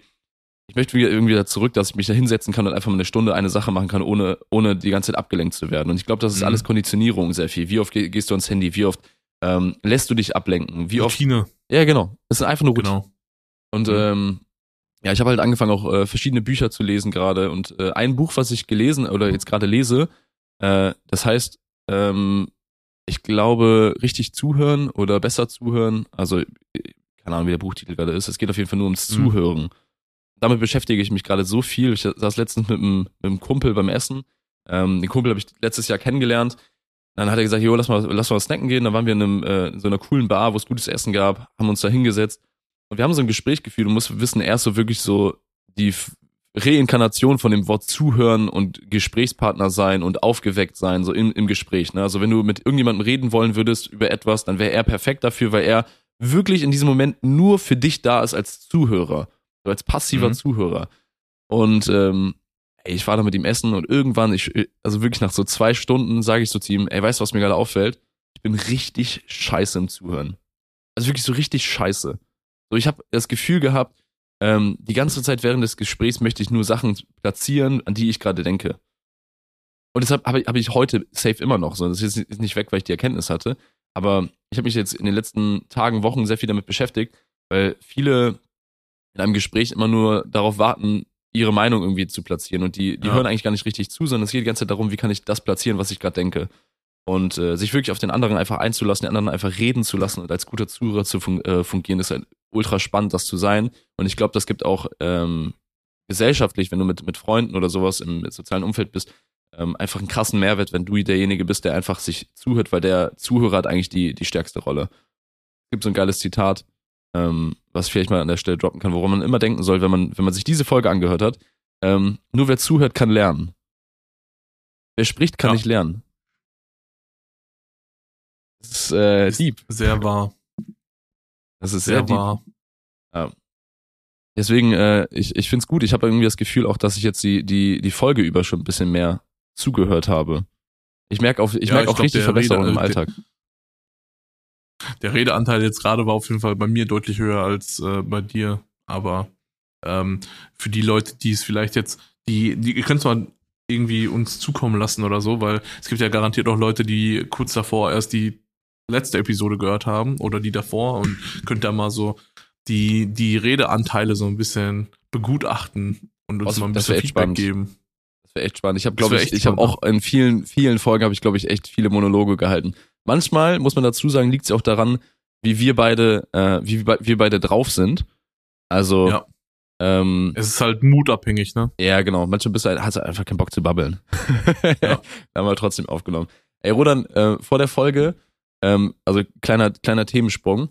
ich möchte wieder irgendwie da zurück, dass ich mich da hinsetzen kann und einfach mal eine Stunde eine Sache machen kann, ohne, ohne die ganze Zeit abgelenkt zu werden. Und ich glaube, das ist Mhm. alles Konditionierung sehr viel. Wie oft geh, gehst du ans Handy? Wie oft ähm, lässt du dich ablenken? Wie oft? Routine, Ja, genau. Das ist einfach nur Routine. genau. Und Mhm. ähm, ja, ich habe halt angefangen, auch äh, verschiedene Bücher zu lesen gerade. Und äh, ein Buch, was ich gelesen oder jetzt gerade lese, äh, das heißt, ähm, ich glaube, richtig zuhören oder besser zuhören. Also, äh, keine Ahnung, wie der Buchtitel gerade ist. Es geht auf jeden Fall nur ums Mhm. Zuhören. Damit beschäftige ich mich gerade so viel. Ich saß letztens mit einem, mit einem Kumpel beim Essen. Ähm, den Kumpel habe ich letztes Jahr kennengelernt. Dann hat er gesagt, jo, lass mal, lass mal snacken gehen. Dann waren wir in, einem, äh, in so einer coolen Bar, wo es gutes Essen gab, haben uns da hingesetzt. Und wir haben so ein Gespräch geführt. Du musst wissen, er ist so wirklich so die Reinkarnation von dem Wort zuhören und Gesprächspartner sein und aufgeweckt sein, so im, im Gespräch. Ne? Also wenn du mit irgendjemandem reden wollen würdest über etwas, dann wäre er perfekt dafür, weil er wirklich in diesem Moment nur für dich da ist als Zuhörer, so als passiver Mhm. Zuhörer. Und ähm, ey, ich war da mit ihm essen und irgendwann, ich, also wirklich nach so zwei Stunden sage ich so zu ihm, ey, weißt du, was mir gerade auffällt? Ich bin richtig scheiße im Zuhören. Also wirklich so richtig scheiße. So, ich habe das Gefühl gehabt, ähm, die ganze Zeit während des Gesprächs möchte ich nur Sachen platzieren, an die ich gerade denke. Und deshalb habe ich, hab ich heute safe immer noch so. Das ist jetzt nicht weg, weil ich die Erkenntnis hatte. Aber ich habe mich jetzt in den letzten Tagen, Wochen sehr viel damit beschäftigt, weil viele in einem Gespräch immer nur darauf warten, ihre Meinung irgendwie zu platzieren. Und die, die ja. hören eigentlich gar nicht richtig zu, sondern es geht die ganze Zeit darum, wie kann ich das platzieren, was ich gerade denke. Und äh, sich wirklich auf den anderen einfach einzulassen, den anderen einfach reden zu lassen und als guter Zuhörer zu fun äh, fungieren, ist halt ultra spannend, das zu sein. Und ich glaube, das gibt auch ähm, gesellschaftlich, wenn du mit, mit Freunden oder sowas im sozialen Umfeld bist, ähm, einfach einen krassen Mehrwert, wenn du derjenige bist, der einfach sich zuhört, weil der Zuhörer hat eigentlich die, die stärkste Rolle. Es gibt so ein geiles Zitat, ähm, was ich vielleicht mal an der Stelle droppen kann, woran man immer denken soll, wenn man, wenn man sich diese Folge angehört hat. Ähm, nur wer zuhört, kann lernen. Wer spricht, kann ja. nicht lernen. Das ist, äh, deep. Sehr wahr. Das ist sehr, sehr wahr. Ja. Deswegen, äh, ich, ich finde es gut. Ich habe irgendwie das Gefühl auch, dass ich jetzt die, die, die Folge über schon ein bisschen mehr zugehört habe. Ich merke auch, ich ja, merke auch richtig Verbesserungen im Alltag. Der, der Redeanteil jetzt gerade war auf jeden Fall bei mir deutlich höher als äh, bei dir. Aber ähm, für die Leute, die es vielleicht jetzt, die, die ihr könnt zwar irgendwie uns zukommen lassen oder so, weil es gibt ja garantiert auch Leute, die kurz davor erst die letzte Episode gehört haben oder die davor und könnt da mal so die, die Redeanteile so ein bisschen begutachten und uns also, mal ein bisschen Feedback spannend. geben wäre echt spannend. Ich habe, glaube ich, ich habe auch in vielen, vielen Folgen habe ich, glaube ich, echt viele Monologe gehalten. Manchmal muss man dazu sagen, liegt es auch daran, wie wir beide, äh, wie wir beide drauf sind. Also ja. ähm, es ist halt mutabhängig, ne? Ja, genau. Manchmal bist du halt, hast du einfach keinen Bock zu babbeln. ja. haben wir trotzdem aufgenommen. Ey, Rodan, äh, vor der Folge, ähm, also kleiner, kleiner Themensprung.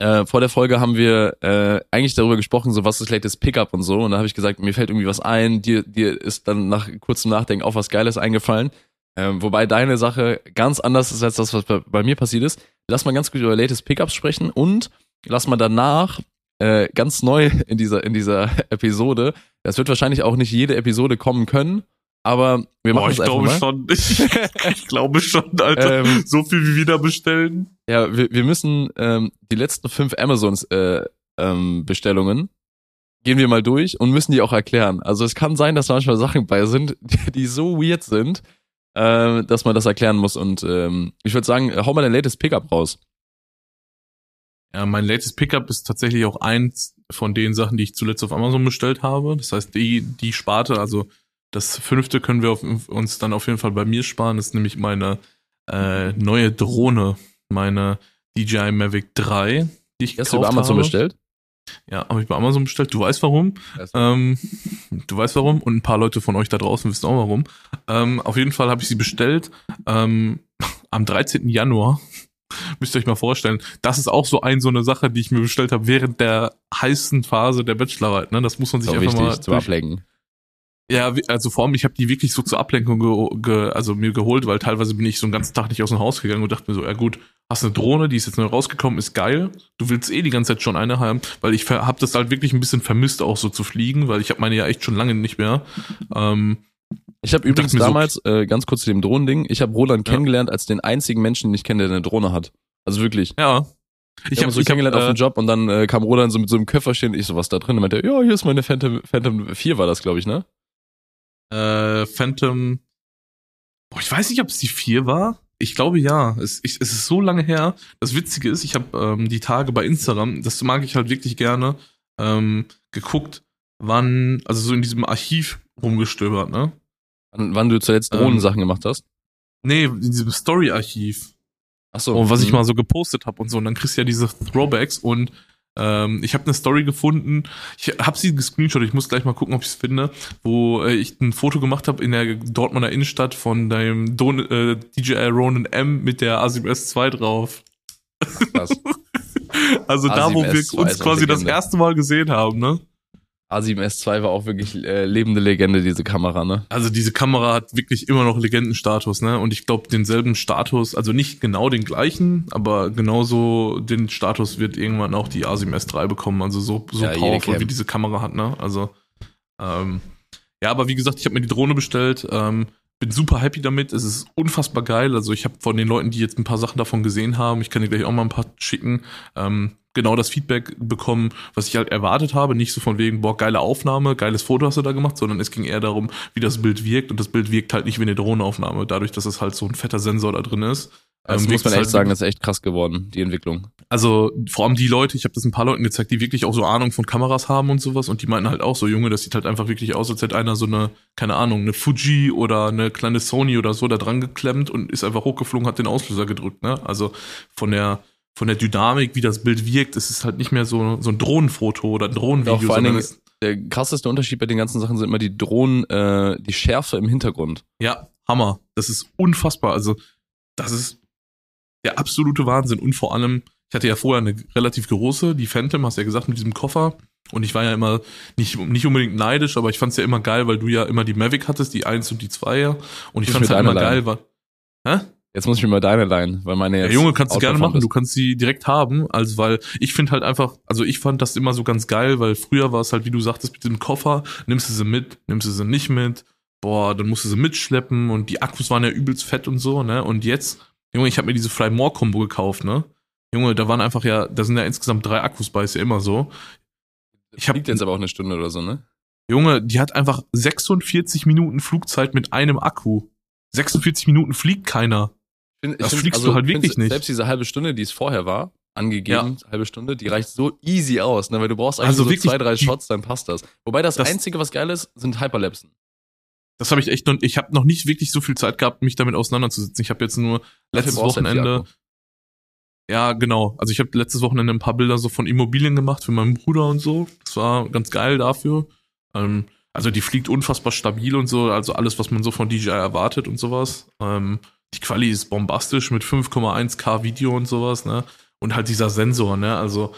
Äh, vor der Folge haben wir äh, eigentlich darüber gesprochen, so was ist vielleicht das Pickup und so. Und da habe ich gesagt, mir fällt irgendwie was ein. Dir, dir ist dann nach kurzem Nachdenken auch was Geiles eingefallen. Ähm, wobei deine Sache ganz anders ist als das, was bei, bei, mir passiert ist. Lass mal ganz gut über Latest Pickups sprechen und lass mal danach äh, ganz neu in dieser in dieser Episode. Das wird wahrscheinlich auch nicht jede Episode kommen können, aber wir machen Boah, ich glaube mal. schon. Ich, ich glaube schon, Alter. Ähm, so viel wie wieder bestellen. Ja, wir, wir müssen ähm, die letzten fünf Amazons äh, ähm, Bestellungen gehen wir mal durch und müssen die auch erklären. Also es kann sein, dass manchmal Sachen bei sind, die, die so weird sind, äh, dass man das erklären muss. Und ähm, ich würde sagen, hau mal dein latest Pickup raus. Ja, mein latest Pickup ist tatsächlich auch eins von den Sachen, die ich zuletzt auf Amazon bestellt habe. Das heißt, die, die Sparte, also das fünfte können wir auf, uns dann auf jeden Fall bei mir sparen. Das ist nämlich meine äh, neue Drohne, meine DJI Mavic 3, die ich Hast du bei Amazon habe. bestellt? Ja, habe ich bei Amazon bestellt. Du weißt warum. Ähm, du weißt warum und ein paar Leute von euch da draußen wissen auch warum. Ähm, auf jeden Fall habe ich sie bestellt ähm, am 13. Januar. Müsst ihr euch mal vorstellen. Das ist auch so ein so eine Sache, die ich mir bestellt habe während der heißen Phase der Bachelorarbeit. Ne? Das muss man sich einfach wichtig, mal zum Ablenken. Ja, also vor allem, ich habe die wirklich so zur Ablenkung ge, ge, also mir geholt, weil teilweise bin ich so einen ganzen Tag nicht aus dem Haus gegangen und dachte mir so, ja gut, hast eine Drohne, die ist jetzt neu rausgekommen, ist geil. Du willst eh die ganze Zeit schon eine haben, weil ich habe das halt wirklich ein bisschen vermisst, auch so zu fliegen, weil ich habe meine ja echt schon lange nicht mehr. Ähm, ich habe übrigens damals, so, äh, ganz kurz zu dem Drohnending, ich habe Roland ja. kennengelernt als den einzigen Menschen, den ich kenne, der eine Drohne hat. Also wirklich. Ja. Ich habe so ich kennengelernt hab, auf dem äh, Job und dann äh, kam Roland so mit so einem Köfferchen, ich so, was da drin? Und meinte, ja, hier ist meine Phantom, Phantom 4 war das, glaube ich, ne? Äh, Phantom. Boah, ich weiß nicht, ob es die 4 war. Ich glaube ja. Es, ich, es ist so lange her. Das Witzige ist, ich habe ähm, die Tage bei Instagram, das mag ich halt wirklich gerne, ähm, geguckt, wann, also so in diesem Archiv rumgestöbert, ne? Wann, wann du zuletzt Drohnensachen ähm, gemacht hast? Nee, in diesem Story-Archiv. Ach so. Und was ich mhm. mal so gepostet habe und so. Und dann kriegst du ja diese Throwbacks und ähm, ich habe eine Story gefunden. Ich habe sie gescreenshot. Ich muss gleich mal gucken, ob ich es finde, wo äh, ich ein Foto gemacht habe in der Dortmunder Innenstadt von deinem Don äh, DJI Ronin M mit der A7 S2 drauf. Krass. also A7 da, wo wir S2 uns quasi das erste Mal gesehen haben, ne? A7S2 war auch wirklich äh, lebende Legende, diese Kamera, ne? Also diese Kamera hat wirklich immer noch Legendenstatus, ne? Und ich glaube, denselben Status, also nicht genau den gleichen, aber genauso den Status wird irgendwann auch die A7S3 bekommen. Also so, so ja, powerful, wie diese Kamera hat, ne? Also, ähm, ja, aber wie gesagt, ich habe mir die Drohne bestellt. Ähm, bin super happy damit. Es ist unfassbar geil. Also ich habe von den Leuten, die jetzt ein paar Sachen davon gesehen haben, ich kann dir gleich auch mal ein paar schicken, ähm, genau das Feedback bekommen, was ich halt erwartet habe. Nicht so von wegen, boah, geile Aufnahme, geiles Foto hast du da gemacht, sondern es ging eher darum, wie das Bild wirkt. Und das Bild wirkt halt nicht wie eine Drohnenaufnahme, dadurch, dass es halt so ein fetter Sensor da drin ist. Das Ähm, muss man echt halt sagen, das ist echt krass geworden, die Entwicklung. also vor allem die Leute, ich habe das ein paar Leuten gezeigt, die wirklich auch so Ahnung von Kameras haben und sowas und die meinten halt auch so, Junge, das sieht halt einfach wirklich aus, als hätte einer so eine, keine Ahnung, eine Fuji oder eine kleine Sony oder so da dran geklemmt und ist einfach hochgeflogen, hat den Auslöser gedrückt, ne? Also von der von der Dynamik, wie das Bild wirkt, es ist halt nicht mehr so, so ein Drohnenfoto oder ein Drohnenvideo, Auch vor allen Dingen- Der krasseste Unterschied bei den ganzen Sachen sind immer die Drohnen, äh, die Schärfe im Hintergrund. ja, Hammer. Das ist unfassbar. Also, das ist der absolute Wahnsinn. Und vor allem, ich hatte ja vorher eine relativ große, die Phantom, hast ja gesagt, mit diesem Koffer. Und ich war ja immer nicht, nicht unbedingt neidisch, aber ich fand's ja immer geil, weil du ja immer die Mavic hattest, die 1 und die 2er. Und ich Muss fand's mir halt immer deine geil, weil. Hä? Jetzt muss ich mir mal deine leihen, weil meine Ja, jetzt. Junge, kannst du gerne machen. Du ist. kannst sie direkt haben, also weil ich finde halt einfach, also ich fand das immer so ganz geil, weil früher war es halt, wie du sagtest, mit dem Koffer, nimmst du sie mit, nimmst du sie nicht mit, boah, dann musst du sie mitschleppen und die Akkus waren ja übelst fett und so, ne? Und jetzt, Junge, ich habe mir diese Fly More Combo gekauft, ne? Junge, da waren einfach ja, da sind ja insgesamt drei Akkus bei, ist ja immer so. Ich hab- Liegt jetzt aber auch eine Stunde oder so, ne? Junge, die hat einfach 46 Minuten Flugzeit mit einem Akku. 46 Minuten fliegt keiner. Find- Das find- fliegst du halt wirklich nicht. Selbst diese halbe Stunde, die es vorher war, angegeben, halbe Stunde, die reicht so easy aus, ne? Weil du brauchst eigentlich Also so wirklich, zwei, drei Shots, dann passt das. Wobei das, Das- Einzige, was geil ist, sind Hyperlapsen. Das habe ich echt noch, ich habe noch nicht wirklich so viel Zeit gehabt, mich damit auseinanderzusetzen. Ich habe jetzt nur letztes Wochenende, ja genau, also ich habe letztes Wochenende ein paar Bilder so von Immobilien gemacht für meinen Bruder und so. Das war ganz geil dafür. Ähm, also die fliegt unfassbar stabil und so, also alles, was man so von DJI erwartet und sowas. Ähm, die Quali ist bombastisch mit 5,1K Video und sowas, ne? Und halt dieser Sensor, ne? Also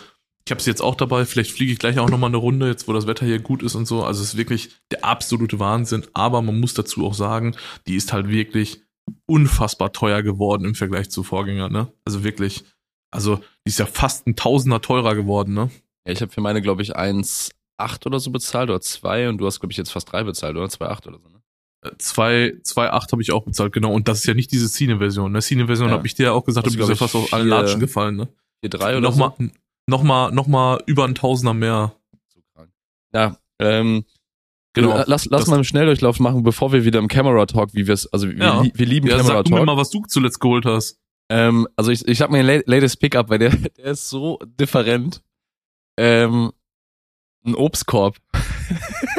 ich habe sie jetzt auch dabei, vielleicht fliege ich gleich auch nochmal eine Runde, jetzt wo das Wetter hier gut ist und so. Also es ist wirklich der absolute Wahnsinn. Aber man muss dazu auch sagen, die ist halt wirklich unfassbar teuer geworden im Vergleich zu Vorgängern, ne? Also wirklich, also die ist ja fast ein Tausender teurer geworden, ne? Ja, ich habe für meine, glaube ich, 1,8 oder so bezahlt oder 2 und du hast, glaube ich, jetzt fast 3 bezahlt, oder? 2,8 oder so, ne? Äh, Zwei, 2,8 habe ich auch bezahlt, genau. Und das ist ja nicht diese Cine-Version. Ne? Cine-Version Ja. habe ich dir ja auch gesagt, du bist ja fast auf allen vier- Latschen gefallen, ne? 4,3 oder Nochmal, nochmal, nochmal über ein Tausender mehr. so. So. Ja, ähm, Genau. Lass, lass mal einen Schnelldurchlauf machen, bevor wir wieder im Camera Talk, wie wir es, also wir, Ja. wir lieben Ja, Camera sag du mir Talk. mal, was du zuletzt geholt hast. Ähm, also ich, ich habe mir la- latest Pickup, weil der, der ist so different. Ähm, ein Obstkorb.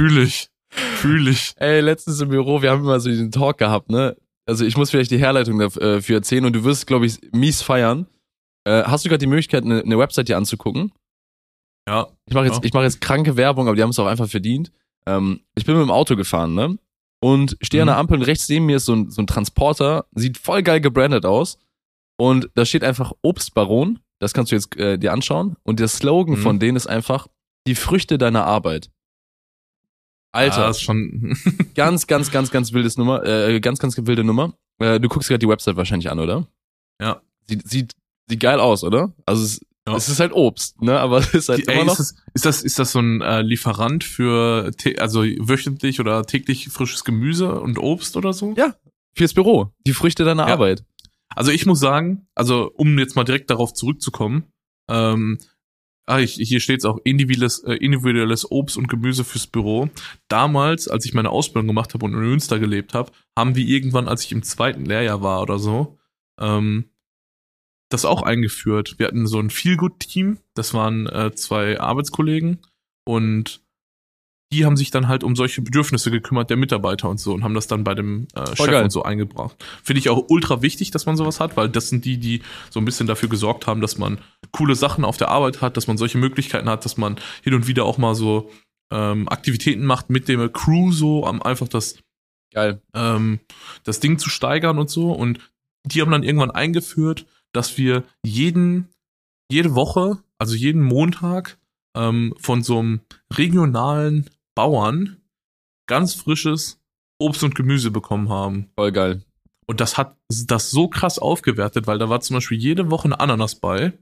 Fühl ich. Fühl ich. Ey, letztens im Büro, wir haben immer so diesen Talk gehabt, ne? Also ich muss vielleicht die Herleitung dafür erzählen und du wirst, glaube ich, mies feiern. Äh, hast du gerade die Möglichkeit, eine, eine Website dir anzugucken? Ja. Ich mache jetzt, Ja. ich mache jetzt kranke Werbung, aber die haben es auch einfach verdient. Ähm, ich bin mit dem Auto gefahren, ne? Und stehe an der Mhm. Ampel und rechts neben mir ist so ein, so ein Transporter, sieht voll geil gebrandet aus. Und da steht einfach Obstbaron. Das kannst du jetzt äh, dir anschauen. Und der Slogan Mhm. von denen ist einfach die Früchte deiner Arbeit. Alter, Ah, ist schon. ganz, ganz, ganz, ganz wildes Nummer, äh, ganz, ganz wilde Nummer. Äh, du guckst gerade die Website wahrscheinlich an, oder? Ja. Sieht, sieht, sieht geil aus, oder? Also es, Ja. es ist halt Obst, ne? Aber es ist halt Die, immer ey, noch. ist, das, ist, das, ist das so ein äh, Lieferant für also wöchentlich oder täglich frisches Gemüse und Obst oder so? Ja. Fürs Büro. Die Früchte deiner Ja. Arbeit. Also ich muss sagen, also um jetzt mal direkt darauf zurückzukommen, ähm, ah, ich, hier steht es auch individuelles, äh, individuelles Obst und Gemüse fürs Büro. Damals, als ich meine Ausbildung gemacht habe und in Münster gelebt habe, haben wir irgendwann, als ich im zweiten Lehrjahr war oder so, ähm, das auch eingeführt. Wir hatten so ein Feelgood-Team, das waren äh, zwei Arbeitskollegen und die haben sich dann halt um solche Bedürfnisse gekümmert der Mitarbeiter und so und haben das dann bei dem äh, Chef geil. und so eingebracht. Finde ich auch ultra wichtig, dass man sowas hat, weil das sind die, die so ein bisschen dafür gesorgt haben, dass man coole Sachen auf der Arbeit hat, dass man solche Möglichkeiten hat, dass man hin und wieder auch mal so ähm, Aktivitäten macht mit dem Crew, so um einfach das Geil. ähm, das Ding zu steigern und so. Und die haben dann irgendwann eingeführt, dass wir jeden, jede Woche, also jeden Montag, ähm, von so einem regionalen Bauern ganz frisches Obst und Gemüse bekommen haben. Voll geil. Und das hat das so krass aufgewertet, weil da war zum Beispiel jede Woche eine Ananas bei.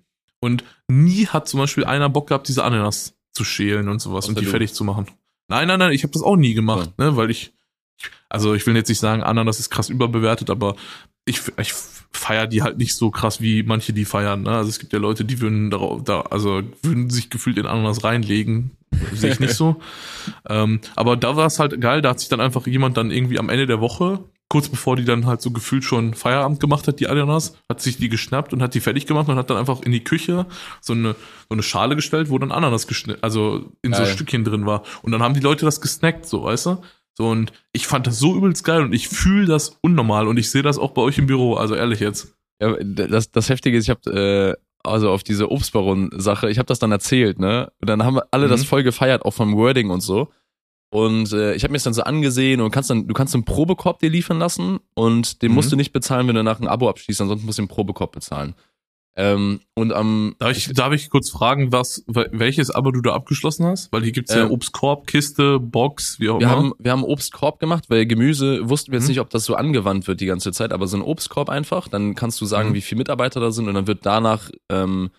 Und nie hat zum Beispiel einer Bock gehabt, diese Ananas zu schälen und sowas und die Außer du. fertig zu machen. Nein, nein, nein, ich habe das auch nie gemacht, ne, weil ich, also ich will jetzt nicht sagen, Ananas ist krass überbewertet, aber ich, ich feier die halt nicht so krass, wie manche die feiern. Ne? Also es gibt ja Leute, die würden darauf, da, also würden sich gefühlt in Ananas reinlegen. Sehe ich nicht so. ähm, aber da war es halt geil, da hat sich dann einfach jemand dann irgendwie am Ende der Woche, kurz bevor die dann halt so gefühlt schon Feierabend gemacht hat, die Ananas, hat sich die geschnappt und hat die fertig gemacht und hat dann einfach in die Küche so eine, so eine Schale gestellt, wo dann Ananas geschnitten, also in geil. so Stückchen drin war. Und dann haben die Leute das gesnackt, so, weißt du? So, und ich fand das so übelst geil und ich fühle das unnormal und ich sehe das auch bei euch im Büro, also ehrlich jetzt. Ja, das, das Heftige ist, ich habe äh, also auf diese Obstbaron-Sache, ich habe das dann erzählt, ne? Und dann haben alle mhm. das voll gefeiert, auch vom Wording und so. Und äh, ich habe mir das dann so angesehen und kannst dann, du kannst einen Probekorb dir liefern lassen und den mhm. musst du nicht bezahlen, wenn du nach ein Abo abschließt, ansonsten musst du den Probekorb bezahlen. Ähm, und am darf ich, darf ich kurz fragen, was welches Abo du da abgeschlossen hast? Weil hier gibt's ja ähm, Obstkorb, Kiste, Box, wie auch wir immer. Haben, wir haben Obstkorb gemacht, weil Gemüse wussten wir jetzt mhm. nicht, ob das so angewandt wird die ganze Zeit, aber so ein Obstkorb einfach, dann kannst du sagen, mhm. wie viele Mitarbeiter da sind und dann wird danach ähm,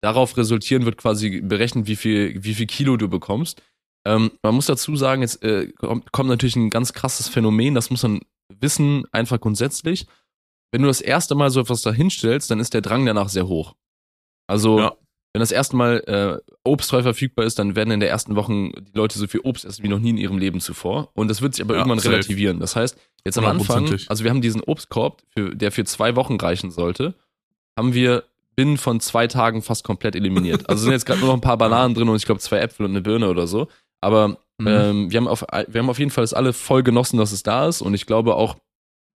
darauf resultieren, wird quasi berechnet, wie viel, wie viel Kilo du bekommst. Ähm, man muss dazu sagen, jetzt äh, kommt, kommt natürlich ein ganz krasses Phänomen, das muss man wissen, einfach grundsätzlich wenn du das erste Mal so etwas da hinstellst, dann ist der Drang danach sehr hoch. Also, ja. wenn das erste Mal äh, Obst frei verfügbar ist, dann werden in der ersten Wochen die Leute so viel Obst essen wie noch nie in ihrem Leben zuvor. Und das wird sich aber ja, irgendwann safe. relativieren. Das heißt, jetzt am Anfang, also wir haben diesen Obstkorb, für, der für zwei Wochen reichen sollte, haben wir binnen von zwei Tagen fast komplett eliminiert. Also sind jetzt gerade nur noch ein paar Bananen drin und ich glaube zwei Äpfel und eine Birne oder so. Aber mhm. ähm, wir, haben auf, wir haben auf jeden Fall das alle voll genossen, dass es da ist. Und ich glaube auch,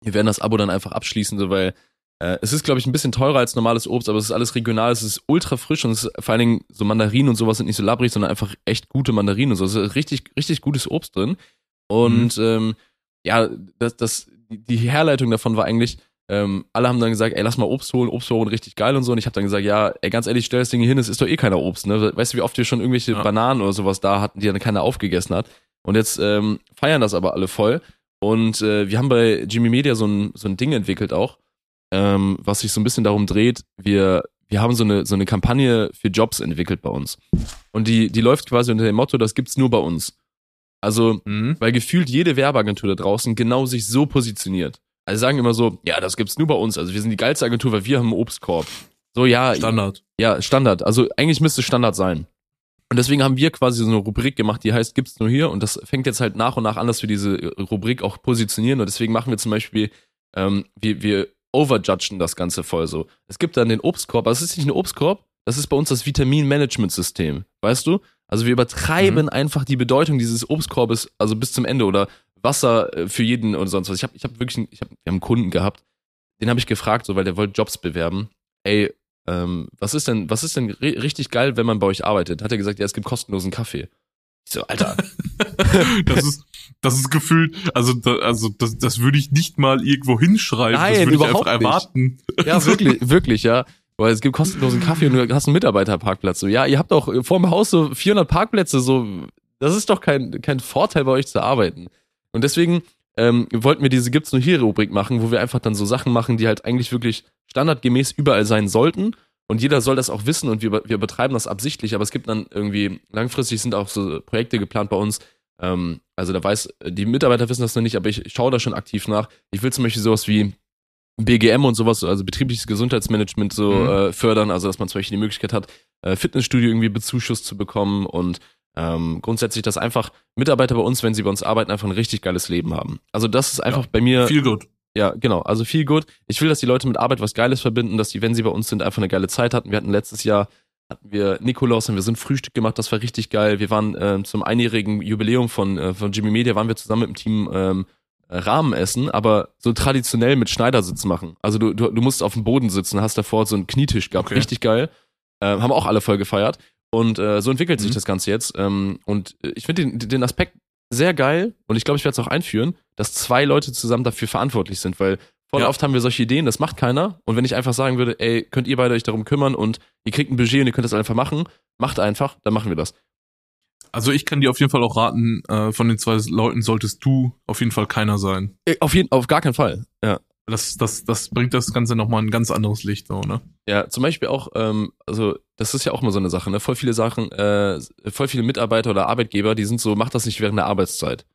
wir werden das Abo dann einfach abschließen, so weil äh, es ist, glaube ich, ein bisschen teurer als normales Obst, aber es ist alles regional, es ist ultra frisch und es ist vor allen Dingen so Mandarinen und sowas sind nicht so labbrig, sondern einfach echt gute Mandarinen und so. Es ist richtig, richtig gutes Obst drin. Und mhm. ähm, ja, das, das, die Herleitung davon war eigentlich, ähm, alle haben dann gesagt, ey, lass mal Obst holen, Obst holen, richtig geil und so. Und ich habe dann gesagt, ja, ey, ganz ehrlich, stell das Ding hier hin, es ist doch eh keiner Obst, ne? Weißt du, wie oft wir schon irgendwelche ja. Bananen oder sowas da hatten, die dann keiner aufgegessen hat. Und jetzt ähm, feiern das aber alle voll. Und äh, wir haben bei Jimmy Media so ein, so ein Ding entwickelt auch, ähm, was sich so ein bisschen darum dreht, wir, wir haben so eine, so eine Kampagne für Jobs entwickelt bei uns. Und die, die läuft quasi unter dem Motto, das gibt's nur bei uns. Also, mhm. weil gefühlt jede Werbeagentur da draußen genau sich so positioniert. Also sagen immer so, ja, das gibt's nur bei uns. Also wir sind die geilste Agentur, weil wir haben einen Obstkorb. So, ja. Standard. Ja, Standard. Also eigentlich müsste Standard sein. Und deswegen haben wir quasi so eine Rubrik gemacht, die heißt, gibt's nur hier? Und das fängt jetzt halt nach und nach an, dass wir diese Rubrik auch positionieren. Und deswegen machen wir zum Beispiel, ähm, wir, wir overjudgen das Ganze voll so. Es gibt dann den Obstkorb, aber es ist nicht ein Obstkorb, das ist bei uns das Vitaminmanagementsystem. Weißt du? Also wir übertreiben mhm. einfach die Bedeutung dieses Obstkorbes, also bis zum Ende oder Wasser äh, für jeden oder sonst was. Ich habe ich hab wirklich, ich hab, wir haben einen Kunden gehabt, den habe ich gefragt, so weil der wollte Jobs bewerben. Ey, ähm, was ist denn, was ist denn richtig geil, wenn man bei euch arbeitet? Hat er gesagt, ja, es gibt kostenlosen Kaffee. Ich so, Alter. das ist, das ist gefühlt, also, da, also das, das würde ich nicht mal irgendwo hinschreiben. Nein, das würde ich einfach nicht. erwarten. Ja, wirklich, wirklich, ja. Weil es gibt kostenlosen Kaffee und du hast einen Mitarbeiterparkplatz. So, ja, ihr habt auch vor dem Haus so 400 Parkplätze, so, das ist doch kein, kein Vorteil bei euch zu arbeiten. Und deswegen ähm, wollten wir diese Gibt's nur hier Rubrik machen, wo wir einfach dann so Sachen machen, die halt eigentlich wirklich standardgemäß überall sein sollten. Und jeder soll das auch wissen und wir, wir betreiben das absichtlich, aber es gibt dann irgendwie, langfristig sind auch so Projekte geplant bei uns. Ähm, also da weiß, die Mitarbeiter wissen das noch nicht, aber ich schaue da schon aktiv nach. Ich will zum Beispiel sowas wie BGM und sowas, also betriebliches Gesundheitsmanagement so mhm. äh, fördern, also dass man zum Beispiel die Möglichkeit hat, äh, Fitnessstudio irgendwie bezuschusst zu bekommen und ähm, grundsätzlich, dass einfach Mitarbeiter bei uns, wenn sie bei uns arbeiten, einfach ein richtig geiles Leben haben. Also das ist einfach ja, bei mir. Viel gut. Ja, genau. Also viel gut. Ich will, dass die Leute mit Arbeit was Geiles verbinden, dass die, wenn sie bei uns sind, einfach eine geile Zeit hatten. Wir hatten letztes Jahr hatten wir Nikolaus und wir sind Frühstück gemacht, das war richtig geil. Wir waren äh, zum einjährigen Jubiläum von, äh, von Jimmy Media, waren wir zusammen mit dem Team ähm, Rahmen essen, aber so traditionell mit Schneidersitz machen. Also du, du, du musst auf dem Boden sitzen, hast davor so einen Knietisch gehabt, okay. richtig geil. Äh, haben auch alle voll gefeiert. Und äh, so entwickelt mhm. sich das Ganze jetzt. Ähm, und ich finde den, den Aspekt sehr geil und ich glaube, ich werde es auch einführen, dass zwei Leute zusammen dafür verantwortlich sind, weil voll ja. oft haben wir solche Ideen, das macht keiner. Und wenn ich einfach sagen würde, ey, könnt ihr beide euch darum kümmern und ihr kriegt ein Budget und ihr könnt das einfach machen, macht einfach, dann machen wir das. Also ich kann dir auf jeden Fall auch raten, äh, von den zwei Leuten solltest du auf jeden Fall keiner sein. Äh, auf jeden, auf gar keinen Fall. Ja. Das, das, das bringt das Ganze nochmal ein ganz anderes Licht, so, ne? Ja, zum Beispiel auch, ähm, also das ist ja auch immer so eine Sache, ne? Voll viele Sachen, äh, voll viele Mitarbeiter oder Arbeitgeber, die sind so, mach das nicht während der Arbeitszeit.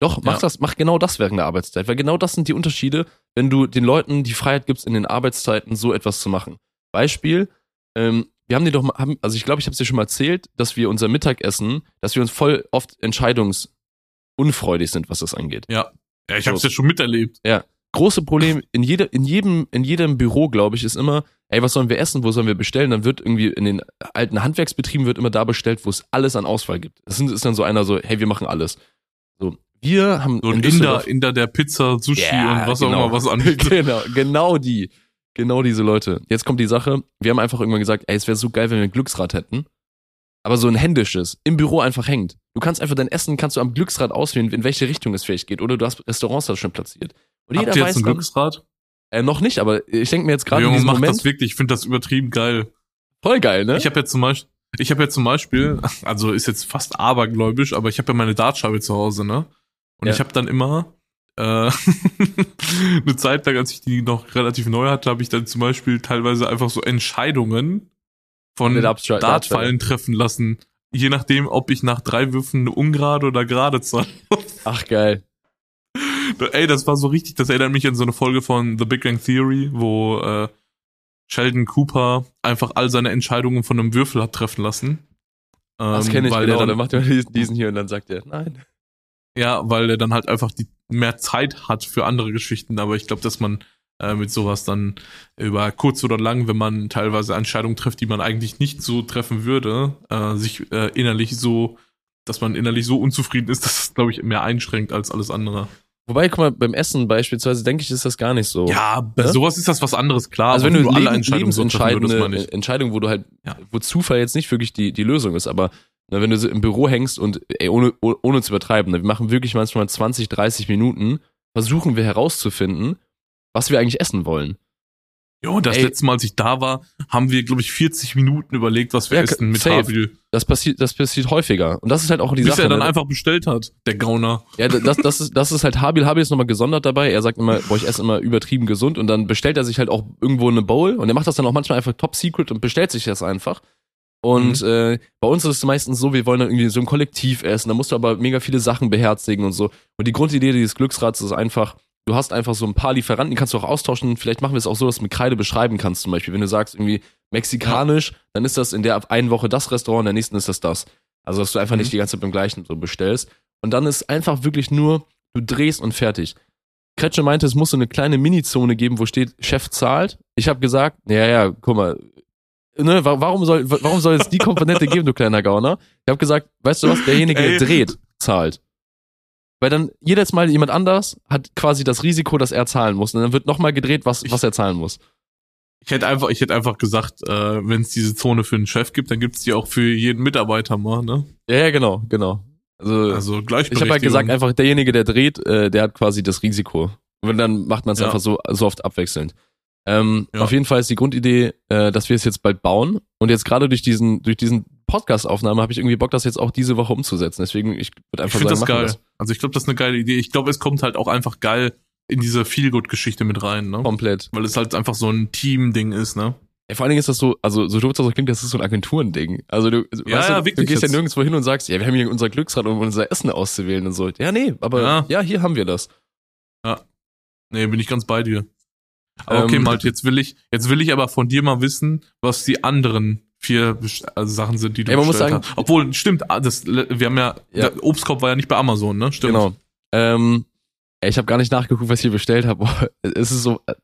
Doch, mach Ja. das, mach genau das während der Arbeitszeit, weil genau das sind die Unterschiede, wenn du den Leuten die Freiheit gibst, in den Arbeitszeiten so etwas zu machen. Beispiel, ähm, wir haben dir doch mal, haben, also ich glaube, ich habe es dir schon mal erzählt, dass wir unser Mittagessen, dass wir uns voll oft entscheidungsunfreudig sind, was das angeht. Ja, ich So. hab's ja schon miterlebt. Große Problem in jeder, in jedem, in jedem Büro, glaube ich, ist immer, ey, was sollen wir essen, wo sollen wir bestellen? Dann wird irgendwie in den alten Handwerksbetrieben wird immer da bestellt, wo es alles an Auswahl gibt. Das sind- ist dann so einer so, hey, wir machen alles. So, wir haben So ein in Inder, Inder der Pizza, Sushi Ja, und was genau. auch immer was anbietet. genau, genau die. Genau diese Leute. Jetzt kommt die Sache, wir haben einfach irgendwann gesagt, ey, es wäre so geil, wenn wir ein Glücksrad hätten. Aber so ein händisches, im Büro einfach hängt. Du kannst einfach dein Essen, kannst du am Glücksrad auswählen, in welche Richtung es vielleicht geht. Oder du hast Restaurants da schon platziert. Und Habt jeder ihr jetzt weiß ein dann, Glücksrad? äh, noch nicht, aber ich denke mir jetzt gerade in Junge, diesem macht Moment, das wirklich. Ich finde das übertrieben geil. voll geil, ne? Ich habe ja zum Beispiel, ich habe ja zum Beispiel, also ist jetzt fast abergläubisch, aber ich habe ja meine Dartscheibe zu Hause, ne? Und Ja. ich habe dann immer äh, eine Zeit lang, als ich die noch relativ neu hatte, habe ich dann zum Beispiel teilweise einfach so Entscheidungen von Mit Dartpfeilen treffen lassen. Je nachdem, ob ich nach drei Würfen eine ungerade oder gerade zahle. Ach, geil. Ey, das war so richtig, das erinnert mich an so eine Folge von The Big Bang Theory, wo äh, Sheldon Cooper einfach all seine Entscheidungen von einem Würfel hat treffen lassen. Das Ähm, kenne ich weil genau. Dann dann, macht er diesen, hier und dann sagt er, nein. ja, weil er dann halt einfach die mehr Zeit hat für andere Geschichten. Aber ich glaube, dass man äh, mit sowas dann über kurz oder lang, wenn man teilweise Entscheidungen trifft, die man eigentlich nicht so treffen würde, äh, sich äh, innerlich so, dass man innerlich so unzufrieden ist, dass es, glaube ich, mehr einschränkt als alles andere. Wobei, guck mal, beim Essen beispielsweise denke ich, ist das gar nicht so. Ja, bei Ne? sowas ist das was anderes, klar. also wenn aber du, alle Entscheidungen so würdest. Entscheidungen, wo du halt, Ja. wo Zufall jetzt nicht wirklich die, die Lösung ist, aber na, wenn du so im Büro hängst und ey, ohne, oh- ohne zu übertreiben, ne, wir machen wirklich manchmal 20, 30 Minuten, versuchen wir herauszufinden, was wir eigentlich essen wollen. Jo, das Ey. letzte Mal, als ich da war, haben wir, glaube ich, 40 Minuten überlegt, was wir Ja, essen mit safe. Habil. Das passiert, das passiert häufiger. Und das ist halt auch die Bis Sache. er dann ne? einfach bestellt hat, der Gauner. Ja, das, das, ist, das ist halt Habil. Habil ist nochmal gesondert dabei. Er sagt immer, boah, ich esse immer übertrieben gesund und dann bestellt er sich halt auch irgendwo eine Bowl und er macht das dann auch manchmal einfach top secret und bestellt sich das einfach. Und äh, bei uns ist es meistens so, wir wollen dann irgendwie so im Kollektiv essen, da musst du aber mega viele Sachen beherzigen und so. Und die Grundidee dieses Glücksrads ist einfach, du hast einfach so ein paar Lieferanten, die kannst du auch austauschen. Vielleicht machen wir es auch so, dass du mit Kreide beschreiben kannst, zum Beispiel. Wenn du sagst irgendwie mexikanisch, dann ist das in der einen Woche das Restaurant, in der nächsten ist das das. Also, dass du einfach Mhm. nicht die ganze Zeit beim gleichen so bestellst. Und dann ist einfach wirklich nur, du drehst und fertig. Kretsche meinte, es muss so eine kleine Mini-Zone geben, wo steht, Chef zahlt. Ich habe gesagt, ja, ja, guck mal, ne, wa- warum soll, wa- warum soll es die Komponente geben, du kleiner Gauner? Ich habe gesagt, weißt du was, derjenige, der dreht, zahlt. Weil dann jedes Mal jemand anders hat quasi das Risiko, dass er zahlen muss. Und dann wird nochmal gedreht, was, was er zahlen muss. Ich hätte einfach, ich hätte einfach gesagt, äh, wenn es diese Zone für einen Chef gibt, dann gibt es die auch für jeden Mitarbeiter mal, ne? Ja, ja, genau, genau. Also, Also ich Gleichberechtigung. habe halt gesagt, einfach derjenige, der dreht, äh, der hat quasi das Risiko. Und dann macht man es Ja. einfach so, so oft abwechselnd. Ähm, Ja. Auf jeden Fall ist die Grundidee, äh, dass wir es jetzt bald bauen. Und jetzt gerade durch diesen, durch diesen Podcast-Aufnahme habe ich irgendwie Bock, das jetzt auch diese Woche umzusetzen. Deswegen, ich würde ich einfach finde sagen, das geil. wir Also ich glaube, das ist eine geile Idee. Ich glaube, es kommt halt auch einfach geil in diese Feelgood-Geschichte mit rein, ne? Komplett. Weil es halt einfach so ein Team-Ding ist, ne? Ja, vor allen Dingen ist das so, also so doof das auch klingt, das ist so ein Agenturending. Also du, Ja, weißt ja, du, wirklich du gehst ja jetzt. nirgendwo hin und sagst, ja, wir haben hier unser Glücksrad, um unser Essen auszuwählen und so. Ja, nee, aber ja, Ja. hier haben wir das. Nee, bin ich ganz bei dir. Aber okay, Ähm, Malte, jetzt will ich, jetzt will ich aber von dir mal wissen, was die anderen vier also Sachen sind, die du Ey, man muss bestellt sagen- hast. Obwohl, stimmt, ah, das, wir haben ja, Ja. Obstkorb war ja nicht bei Amazon, ne? Stimmt. Genau. Ähm, ich habe gar nicht nachgeguckt, was ich hier bestellt habe. Es ist so. äh,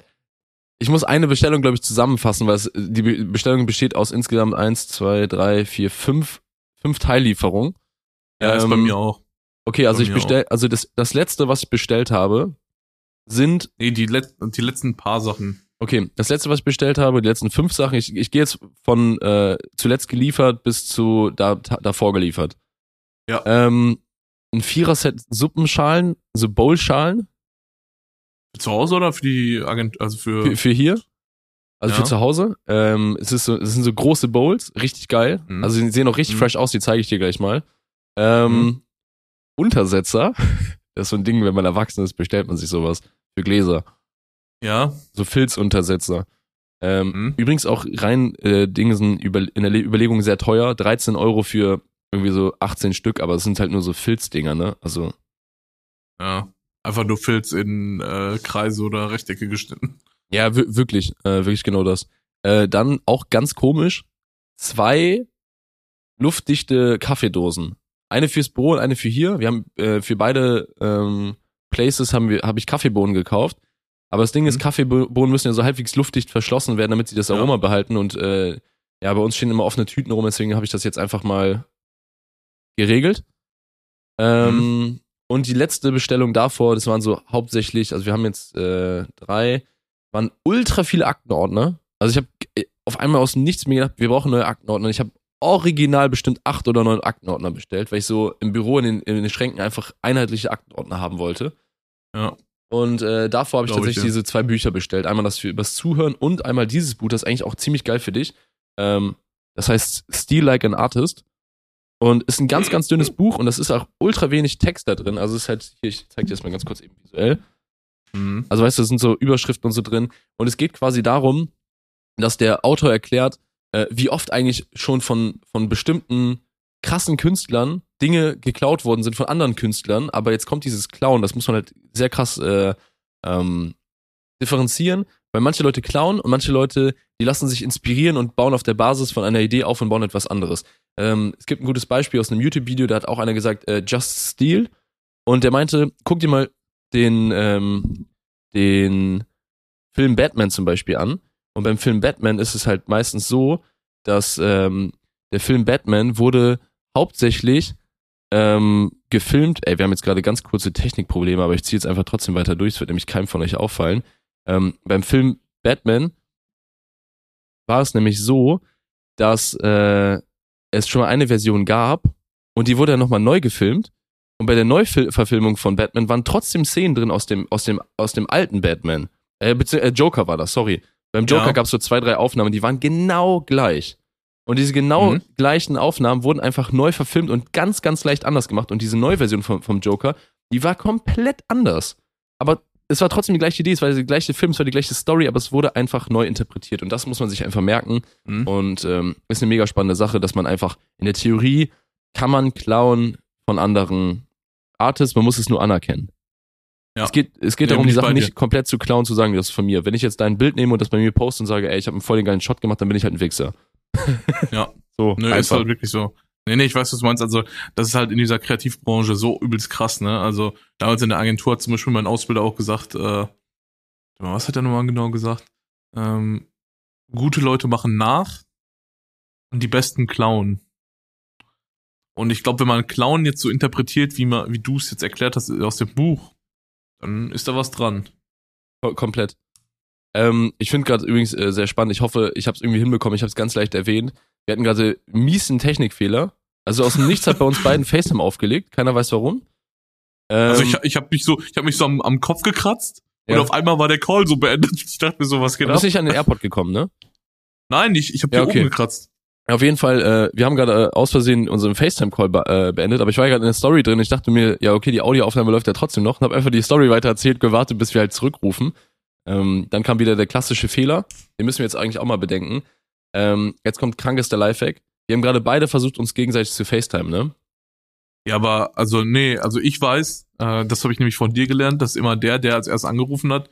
Ich muss eine Bestellung, glaube ich, zusammenfassen, weil es, die Be- Bestellung besteht aus insgesamt eins, zwei, drei, vier, fünf, fünf Teillieferungen. Ja, ist bei Ähm, mir auch. Okay, also ich bestell, also das, das letzte, was ich bestellt habe, sind, Nee, die, let die letzten paar Sachen. Okay, das letzte, was ich bestellt habe, die letzten fünf Sachen, ich, ich gehe jetzt von äh, zuletzt geliefert bis zu da, davor geliefert. Ja. Ähm, ein Vierer-Set Suppenschalen, so Bowlschalen, Für zu Hause oder für die Agent, also für, für, für hier. Also Ja. für zu Hause. Ähm, es, ist so, es sind so große Bowls, richtig geil. Mhm. Also die sehen auch richtig Mhm. fresh aus, die zeige ich dir gleich mal. Ähm, Mhm. Untersetzer. Das ist so ein Ding, wenn man erwachsen ist, bestellt man sich sowas für Gläser. Ja. So Filzuntersetzer. Ähm, Mhm. Übrigens auch rein äh, Dingsen über, in der Le Überlegung sehr teuer. 13 Euro für irgendwie so 18 Stück, aber es sind halt nur so Filzdinger, ne? Also, Ja. Einfach nur Filz in äh, Kreise oder Rechtecke geschnitten. ja, wir- wirklich, äh, wirklich genau das. Äh, dann auch ganz komisch, zwei luftdichte Kaffeedosen. Eine fürs Büro und eine für hier. Wir haben äh, für beide ähm, Places haben wir habe ich Kaffeebohnen gekauft. Aber das Ding ist, Mhm. Kaffeebohnen müssen ja so halbwegs luftdicht verschlossen werden, damit sie das Ja. Aroma behalten. Und äh, ja, bei uns stehen immer offene Tüten rum, deswegen habe ich das jetzt einfach mal geregelt. Ähm, Und die letzte Bestellung davor, das waren so hauptsächlich, also wir haben jetzt äh, drei, waren ultra viele Aktenordner. Also ich habe auf einmal aus Nichts mir gedacht, wir brauchen neue Aktenordner. Ich habe original bestimmt acht oder neun Aktenordner bestellt, weil ich so im Büro in den, in den Schränken einfach einheitliche Aktenordner haben wollte. Ja. Und äh, davor habe ich Glaub ich tatsächlich dir. diese zwei Bücher bestellt. Einmal das für übers Zuhören und einmal dieses Buch, das ist eigentlich auch ziemlich geil für dich. Ähm, das heißt Steal Like an Artist. Und ist ein ganz, ganz dünnes Buch und das ist auch ultra wenig Text da drin. Also es ist halt, hier, ich zeig dir das mal ganz kurz eben visuell. Mhm. Also weißt du, es sind so Überschriften und so drin. Und es geht quasi darum, dass der Autor erklärt, äh, wie oft eigentlich schon von, von bestimmten krassen Künstlern Dinge geklaut worden sind von anderen Künstlern. Aber jetzt kommt dieses Klauen, das muss man halt sehr krass äh, ähm, differenzieren, weil manche Leute klauen und manche Leute, die lassen sich inspirieren und bauen auf der Basis von einer Idee auf und bauen etwas anderes. Ähm, es gibt ein gutes Beispiel aus einem YouTube-Video, da hat auch einer gesagt, äh, Just Steal. Und der meinte, guck dir mal den, ähm, den Film Batman zum Beispiel an. Und beim Film Batman ist es halt meistens so, dass ähm, der Film Batman wurde hauptsächlich ähm, gefilmt. Ey, wir haben jetzt gerade ganz kurze Technikprobleme, aber ich ziehe jetzt einfach trotzdem weiter durch. Es wird nämlich keinem von euch auffallen. Ähm, beim Film Batman war es nämlich so, dass äh, es schon mal eine Version gab und die wurde dann nochmal neu gefilmt. Und bei der Neuverfilmung von Batman waren trotzdem Szenen drin aus dem, aus dem, aus dem alten Batman. Äh, äh, Joker war das, sorry. Beim Joker Ja. gab es so zwei, drei Aufnahmen, die waren genau gleich. Und diese genau Mhm. gleichen Aufnahmen wurden einfach neu verfilmt und ganz, ganz leicht anders gemacht. Und diese Neuversion vom, vom Joker, die war komplett anders. Aber es war trotzdem die gleiche Idee, es war der gleiche Film, es war die gleiche Story, aber es wurde einfach neu interpretiert. Und das muss man sich einfach merken. Mhm. Und ähm, ist eine mega spannende Sache, dass man einfach in der Theorie kann man klauen von anderen Artists, man muss es nur anerkennen. Ja. Es geht, es geht darum, die Sachen nicht komplett zu klauen, zu sagen, das ist von mir. Wenn ich jetzt dein Bild nehme und das bei mir poste und sage, ey, ich habe einen voll den geilen Shot gemacht, dann bin ich halt ein Wichser. Ja. So, Nö, ist halt wirklich so. Nee, nee, ich weiß, was du meinst. Also, das ist halt in dieser Kreativbranche so übelst krass, ne? Also, damals in der Agentur hat zum Beispiel mein Ausbilder auch gesagt, äh, was hat er nochmal genau gesagt? Ähm, gute Leute machen nach und die besten klauen. Und ich glaube, wenn man Klauen jetzt so interpretiert, wie, man, wie du es jetzt erklärt hast aus dem Buch, dann ist da was dran. Ko- Komplett. Ähm, ich finde gerade übrigens äh, sehr spannend. Ich hoffe, ich habe es irgendwie hinbekommen. Ich habe es ganz leicht erwähnt. Wir hatten gerade miesen Technikfehler. Also aus dem Nichts hat bei uns beiden FaceTime aufgelegt. Keiner weiß warum. Ähm, Also ich, ich habe mich so, ich habe mich so am, am Kopf gekratzt und Ja. auf einmal war der Call so beendet. Ich dachte mir so, was du geht bist ab? nicht an den Airport gekommen, ne? Nein, ich, ich habe Ja, hier okay. oben gekratzt. Auf jeden Fall, äh, wir haben gerade äh, aus Versehen unseren FaceTime-Call be äh, beendet, aber ich war ja gerade in der Story drin. Ich dachte mir, ja, okay, die Audioaufnahme läuft ja trotzdem noch und habe einfach die Story weiter erzählt, gewartet, bis wir halt zurückrufen. Ähm, dann kam wieder der klassische Fehler. Den müssen wir jetzt eigentlich auch mal bedenken. Ähm, jetzt kommt krankester Lifehack. Wir haben gerade beide versucht, uns gegenseitig zu FaceTime, ne? Ja, aber also nee, also ich weiß, äh, das habe ich nämlich von dir gelernt, dass immer der, der als erst angerufen hat,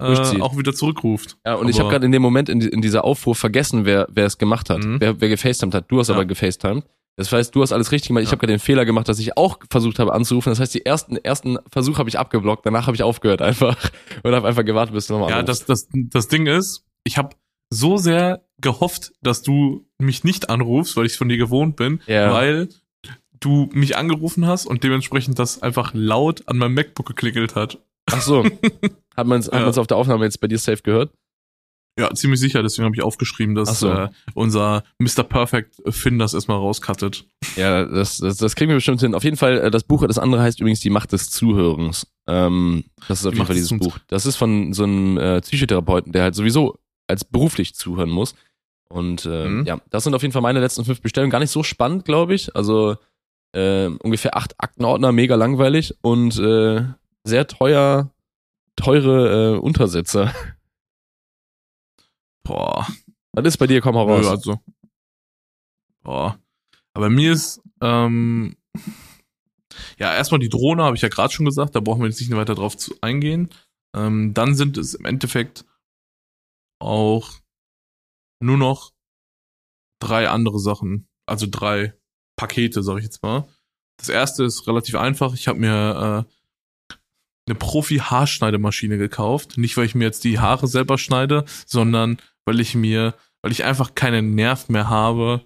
äh, auch wieder zurückruft. Ja, und ich habe Aber- gerade in dem Moment in, in dieser Aufruhr vergessen, wer wer es gemacht hat, Mhm. wer, wer gefacetimed hat. Du hast Ja. aber gefacetimed. Das heißt, du hast alles richtig gemacht. Ich Ja. habe gerade den Fehler gemacht, dass ich auch versucht habe anzurufen. Das heißt, die ersten ersten Versuch habe ich abgeblockt. Danach habe ich aufgehört einfach und habe einfach gewartet, bis du nochmal Ja, anrufst. das, das, das Ding ist, ich habe so sehr gehofft, dass du mich nicht anrufst, weil ich von dir gewohnt bin, Ja. weil du mich angerufen hast und dementsprechend das einfach laut an meinem MacBook geklingelt hat. Ach so. Hat man es Ja. auf der Aufnahme jetzt bei dir safe gehört? Ja, ziemlich sicher, deswegen habe ich aufgeschrieben, dass so. äh, unser Mr. Perfect Finn das erstmal rauskattet. Ja, das, das, das kriegen wir bestimmt hin. Auf jeden Fall, äh, das Buch, das andere heißt übrigens Die Macht des Zuhörens. Ähm, das ist auf Die jeden Macht Fall dieses. Buch. Das ist von so einem äh, Psychotherapeuten, der halt sowieso als beruflich zuhören muss. Und äh, Mhm. ja, das sind auf jeden Fall meine letzten fünf Bestellungen. Gar nicht so spannend, glaube ich. Also äh, ungefähr acht Aktenordner, mega langweilig und äh, sehr teuer teure äh, Untersetzer. Boah. Was ist bei dir? Komm mal raus. also. Boah. Aber mir ist, ähm, ja, erstmal die Drohne, habe ich ja gerade schon gesagt, da brauchen wir jetzt nicht weiter drauf zu eingehen. Ähm, dann sind es im Endeffekt auch nur noch drei andere Sachen, also drei Pakete, sag ich jetzt mal. Das erste ist relativ einfach. Ich habe mir äh, eine Profi-Haarschneidemaschine gekauft. Nicht, weil ich mir jetzt die Haare selber schneide, sondern weil ich mir, weil ich einfach keinen Nerv mehr habe,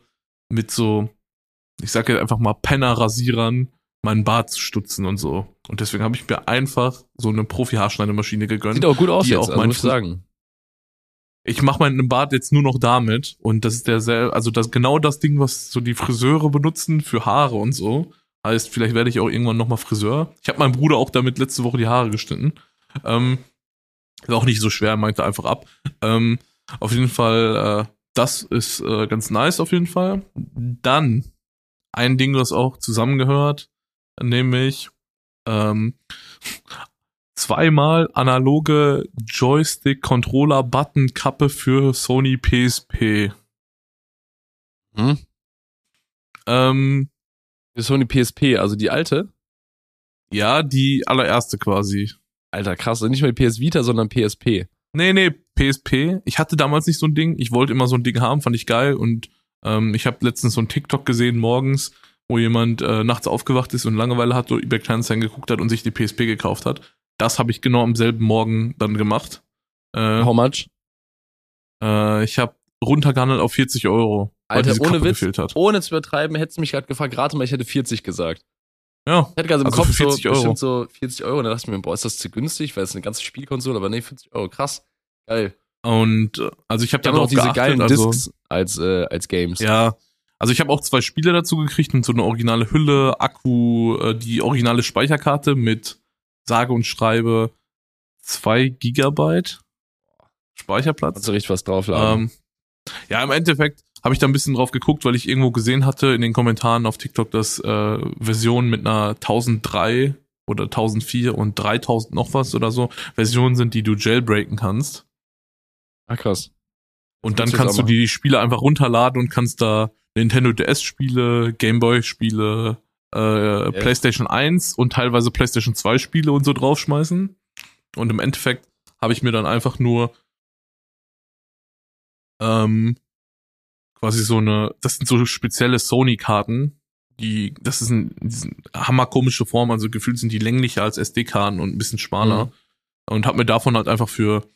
mit so, ich sag jetzt einfach mal Penner-Rasierern meinen Bart zu stutzen und so. Und deswegen habe ich mir einfach so eine Profi-Haarschneidemaschine gegönnt. Sieht auch gut aus die jetzt, auch also muss ich sagen. Ich mache meinen Bart jetzt nur noch damit und das ist der also das genau das Ding, was so die Friseure benutzen für Haare und so. Heißt, vielleicht werde ich auch irgendwann nochmal Friseur. Ich habe meinem Bruder auch damit letzte Woche die Haare geschnitten. Ähm, ist auch nicht so schwer, meinte einfach ab. Ähm, auf jeden Fall, äh, das ist äh, ganz nice auf jeden Fall. Dann ein Ding, das auch zusammengehört, nämlich ähm, zweimal analoge Joystick-Controller-Button-Kappe für Sony PSP. Hm? Ähm, Für Sony PSP, also die alte. ja, die allererste quasi. Alter, krass. Und nicht mal die PS Vita, sondern PSP. Nee, nee, PSP. Ich hatte damals nicht so ein Ding. Ich wollte immer so ein Ding haben, fand ich geil. Und ähm, ich habe letztens so ein TikTok gesehen morgens, wo jemand äh, nachts aufgewacht ist und Langeweile hat, so eBay Kleinanzeigen geguckt hat und sich die PSP gekauft hat. Das habe ich genau am selben Morgen dann gemacht. Äh, How much? äh, ich habe runtergehandelt auf 40 Euro, weil Alter, ohne Witz. gefehlt hat. Ohne zu übertreiben, hättest du mich gerade gefragt, rate mal, ich hätte 40 gesagt. Ja, Ich hatte gerade im Also Kopf für 40 so, Euro. so 40 Euro. Und dann dachte ich mir, boah, ist das zu günstig, weil es eine ganze Spielkonsole, aber nee, 40 Euro, krass. Geil. und äh, also ich habe dann auch diese geachtet, geilen also, Discs als, äh, als Games. Ja, also ich habe auch zwei Spiele dazu gekriegt und so eine originale Hülle, Akku, äh, die originale Speicherkarte mit sage und schreibe zwei Gigabyte Speicherplatz. Du richtig was draufladen. Ähm, ja, im Endeffekt habe ich da ein bisschen drauf geguckt, weil ich irgendwo gesehen hatte in den Kommentaren auf TikTok, dass äh, Versionen mit einer 1003 oder 1004 und 3000 noch was oder so Versionen sind, die du jailbreaken kannst. Ach, krass. Und dann kannst du die Spiele einfach runterladen und kannst da Nintendo DS Spiele, Gameboy Spiele, äh, PlayStation 1 und teilweise PlayStation 2 Spiele und so draufschmeißen. Und im Endeffekt habe ich mir dann einfach nur ähm, quasi so eine, das sind so spezielle Sony-Karten, die, das ist ein, das ist eine hammerkomische Form, also gefühlt sind die länglicher als SD-Karten und ein bisschen schmaler. Mhm. Und habe mir davon halt einfach für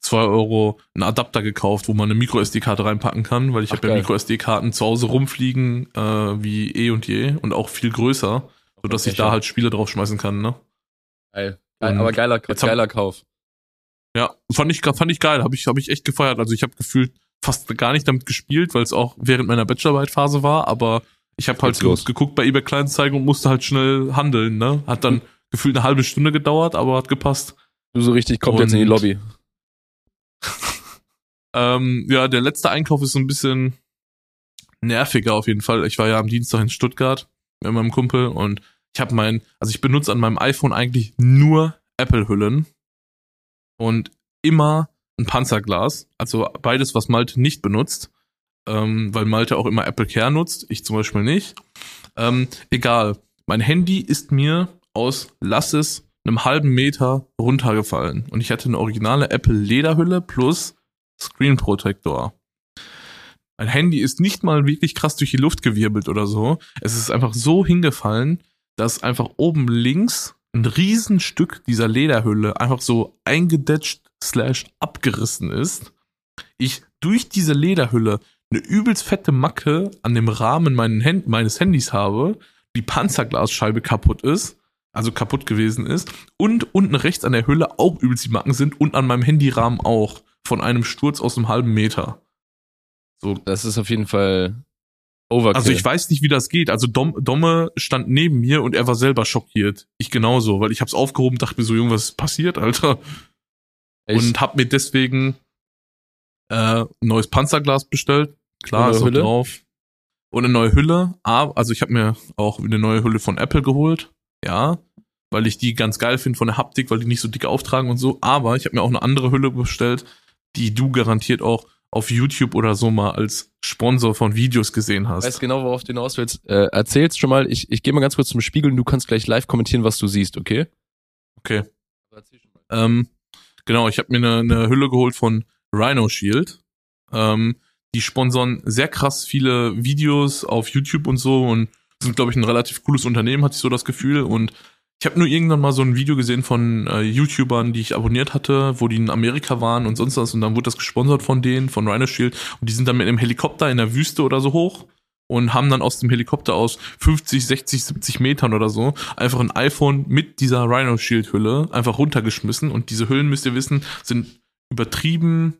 zwei Euro einen Adapter gekauft, wo man eine Micro-SD-Karte reinpacken kann, weil ich habe ja. Micro-SD-Karten zu Hause rumfliegen, äh, wie eh und je und auch viel größer, sodass ich da halt Spiele draufschmeißen kann, ne? Geil. Geil, aber geiler, jetzt hab- geiler Kauf. Ja, fand ich, fand ich geil, habe ich, hab ich echt gefeiert. Also ich habe gefühlt fast gar nicht damit gespielt, weil es auch während meiner Bachelorarbeitphase war, aber ich habe halt los. ge geguckt bei eBay Kleinanzeigen und musste halt schnell handeln, ne? Hat dann gefühlt eine halbe Stunde gedauert, aber hat gepasst. Du so richtig, kommt jetzt in die Und- Lobby. Ähm, ja, der letzte Einkauf ist so ein bisschen nerviger auf jeden Fall. Ich war ja am Dienstag in Stuttgart mit meinem Kumpel und ich habe mein, also ich benutze an meinem iPhone eigentlich nur Apple-Hüllen und immer ein Panzerglas, also beides, was Malte nicht benutzt, ähm, weil Malte auch immer Apple Care nutzt, ich zum Beispiel nicht. Ähm, egal, mein Handy ist mir aus, lass es, einem halben Meter runtergefallen und ich hatte eine originale Apple Lederhülle plus Screen Protector. Mein Handy ist nicht mal wirklich krass durch die Luft gewirbelt oder so. Es ist einfach so hingefallen, dass einfach oben links ein Riesenstück dieser Lederhülle einfach so eingedetscht slash abgerissen ist. Ich durch diese Lederhülle eine übelst fette Macke an dem Rahmen Hand meines Handys habe, die Panzerglasscheibe kaputt ist, also kaputt gewesen ist, und unten rechts an der Hülle auch übelst die Macken sind und an meinem Handyrahmen auch von einem Sturz aus einem halben Meter. So, Das ist auf jeden Fall Overkill. also ich weiß nicht, wie das geht. Also Dom, Domme stand neben mir und er war selber schockiert. Ich genauso, weil ich hab's aufgehoben, dachte mir so, Junge, was ist passiert, Alter? Echt? Und hab mir deswegen äh, ein neues Panzerglas bestellt. Klar, ist Hülle? drauf. Und eine neue Hülle. Also ich habe mir auch eine neue Hülle von Apple geholt. Ja. weil ich die ganz geil finde von der Haptik, weil die nicht so dick auftragen und so. Aber ich habe mir auch eine andere Hülle bestellt, die du garantiert auch auf YouTube oder so mal als Sponsor von Videos gesehen hast. Ich weiß genau, worauf du hinaus willst. Äh, erzähl's schon mal. Ich, ich gehe mal ganz kurz zum Spiegel und du kannst gleich live kommentieren, was du siehst, okay? Okay. Ähm, genau, ich habe mir eine, eine Hülle geholt von Rhino Shield. Ähm, die sponsern sehr krass viele Videos auf YouTube und so und sind, glaube ich, ein relativ cooles Unternehmen, hatte ich so das Gefühl. Und ich habe nur irgendwann mal so ein Video gesehen von äh, YouTubern, die ich abonniert hatte, wo die in Amerika waren und sonst was. Und dann wurde das gesponsert von denen, von Rhino Shield. Und die sind dann mit einem Helikopter in der Wüste oder so hoch und haben dann aus dem Helikopter aus 50, 60, 70 Metern oder so einfach ein iPhone mit dieser Rhino Shield Hülle einfach runtergeschmissen. Und diese Hüllen, müsst ihr wissen, sind übertrieben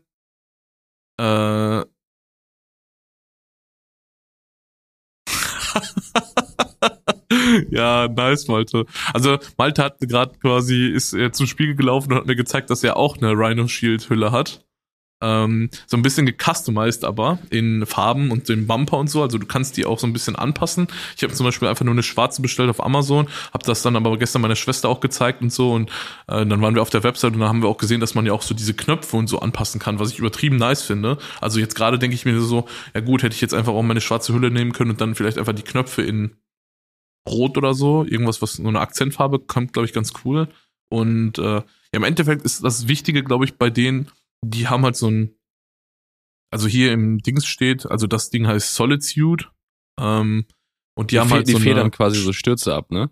äh, ja, nice, Malte. Also Malte hat gerade quasi, ist er zum Spiegel gelaufen und hat mir gezeigt, dass er auch eine Rhino Shield Hülle hat. Ähm, so ein bisschen gecustomized aber in Farben und den Bumper und so. Also du kannst die auch so ein bisschen anpassen. Ich habe zum Beispiel einfach nur eine schwarze bestellt auf Amazon, habe das dann aber gestern meiner Schwester auch gezeigt und so. Und äh, dann waren wir auf der Website und da haben wir auch gesehen, dass man ja auch so diese Knöpfe und so anpassen kann, was ich übertrieben nice finde. Also jetzt gerade denke ich mir so, ja gut, hätte ich jetzt einfach auch meine schwarze Hülle nehmen können und dann vielleicht einfach die Knöpfe in Rot oder so, irgendwas, was nur eine Akzentfarbe kommt, glaube ich, ganz cool. Und äh, ja, im Endeffekt ist das Wichtige, glaube ich, bei denen, die haben halt so ein, also hier im Dings steht, also das Ding heißt Solitude. Ähm, und die, Die, haben halt die so federn eine, quasi so Stürze ab, ne?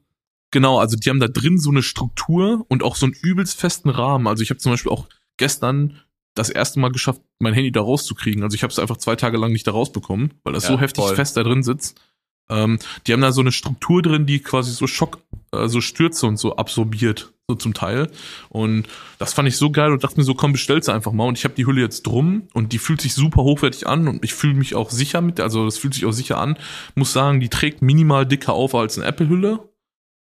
Genau, also die haben da drin so eine Struktur und auch so einen übelst festen Rahmen. Also ich habe zum Beispiel auch gestern das erste Mal geschafft, mein Handy da rauszukriegen. Also ich habe es einfach zwei Tage lang nicht da rausbekommen, weil das Ja, so heftig voll. fest da drin sitzt. Ähm, die haben da so eine Struktur drin, die quasi so Schock, äh, so Stürze und so absorbiert, so zum Teil. Und das fand ich so geil und dachte mir so, komm, bestell's einfach mal. Und ich habe die Hülle jetzt drum und die fühlt sich super hochwertig an und ich fühle mich auch sicher mit, also das fühlt sich auch sicher an. Muss sagen, die trägt minimal dicker auf als eine Apple-Hülle.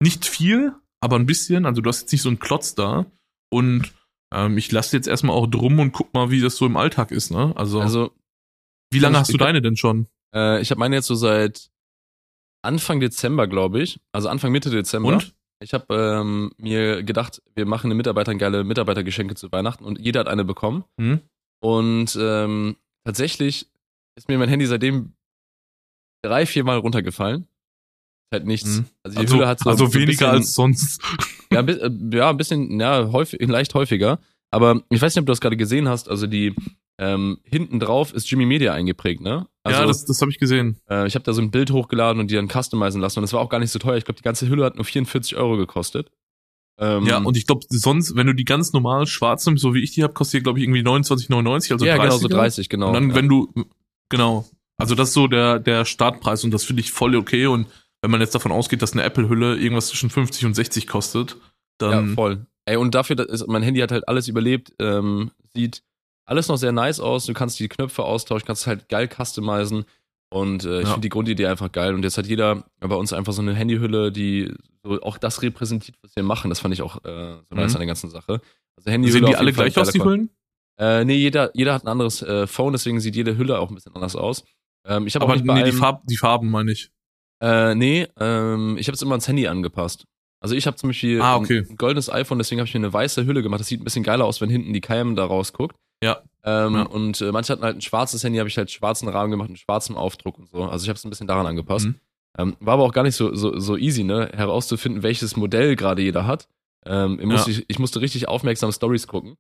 Nicht viel, aber ein bisschen. Also du hast jetzt nicht so einen Klotz da. Und ähm, ich lasse jetzt erstmal auch drum und guck mal, wie das so im Alltag ist, ne? Also, Also, wie lange hast du deine denn schon? äh, ich habe meine jetzt so seit Anfang Dezember, glaube ich. Also Anfang Mitte Dezember. Und? Ich habe ähm, mir gedacht, wir machen den Mitarbeitern geile Mitarbeitergeschenke zu Weihnachten und jeder hat eine bekommen. Hm? Und ähm, tatsächlich ist mir mein Handy seitdem drei, vier Mal runtergefallen. Halt nichts. Mhm. Also die Also, Hülle hat so, also weniger bisschen, als sonst. ja, äh, ja, ein bisschen, ja, häufig, leicht häufiger. Aber ich weiß nicht, ob du das gerade gesehen hast. Also die ähm, hinten drauf ist Jimmy Media eingeprägt, ne? Also, ja, das, das habe ich gesehen. äh, ich habe da so ein Bild hochgeladen und die dann customizen lassen. Und das war auch gar nicht so teuer. Ich glaube, die ganze Hülle hat nur 44 Euro gekostet. Ähm, Ja, und ich glaube, sonst, wenn du die ganz normal schwarz nimmst, so wie ich die habe, kostet die, glaube ich, irgendwie 29,99, also ja, 30. genau, so 30, genau. Und dann, ja. wenn du, genau. Also das ist so der, der Startpreis und das finde ich voll okay. Und wenn man jetzt davon ausgeht, dass eine Apple-Hülle irgendwas zwischen 50 und 60 kostet, Ja, dann voll. Ey, und dafür, dass ist, mein Handy hat halt alles überlebt, ähm, sieht alles noch sehr nice aus. Du kannst die Knöpfe austauschen, kannst halt geil customizen. Und äh, ich Ja. finde die Grundidee einfach geil. Und jetzt hat jeder bei uns einfach so eine Handyhülle, die so auch das repräsentiert, was wir machen. Das fand ich auch äh, so nice Mhm. an der ganzen Sache. Also Handyhülle sehen die alle gleich aus, die Hüllen? Äh, nee, jeder, jeder hat ein anderes äh, Phone, deswegen sieht jede Hülle auch ein bisschen anders aus. Ähm, ich habe auch Aber nicht nee, die, Farb, die Farben meine ich. äh, nee, ähm, ich habe es immer ans Handy angepasst. Also ich habe zum Beispiel Ah, okay. ein, goldenes iPhone, deswegen habe ich mir eine weiße Hülle gemacht. Das sieht ein bisschen geiler aus, wenn hinten die Cam da rausguckt. Ja. Ähm, Ja. Und äh, manche hatten halt ein schwarzes Handy, habe ich halt schwarzen Rahmen gemacht, einen schwarzen Aufdruck und so. Also ich habe es ein bisschen daran angepasst. Mhm. Ähm, war aber auch gar nicht so, so, so easy, ne, herauszufinden, welches Modell gerade jeder hat. Ähm, ich, musste, ich, ich musste richtig aufmerksam Stories gucken.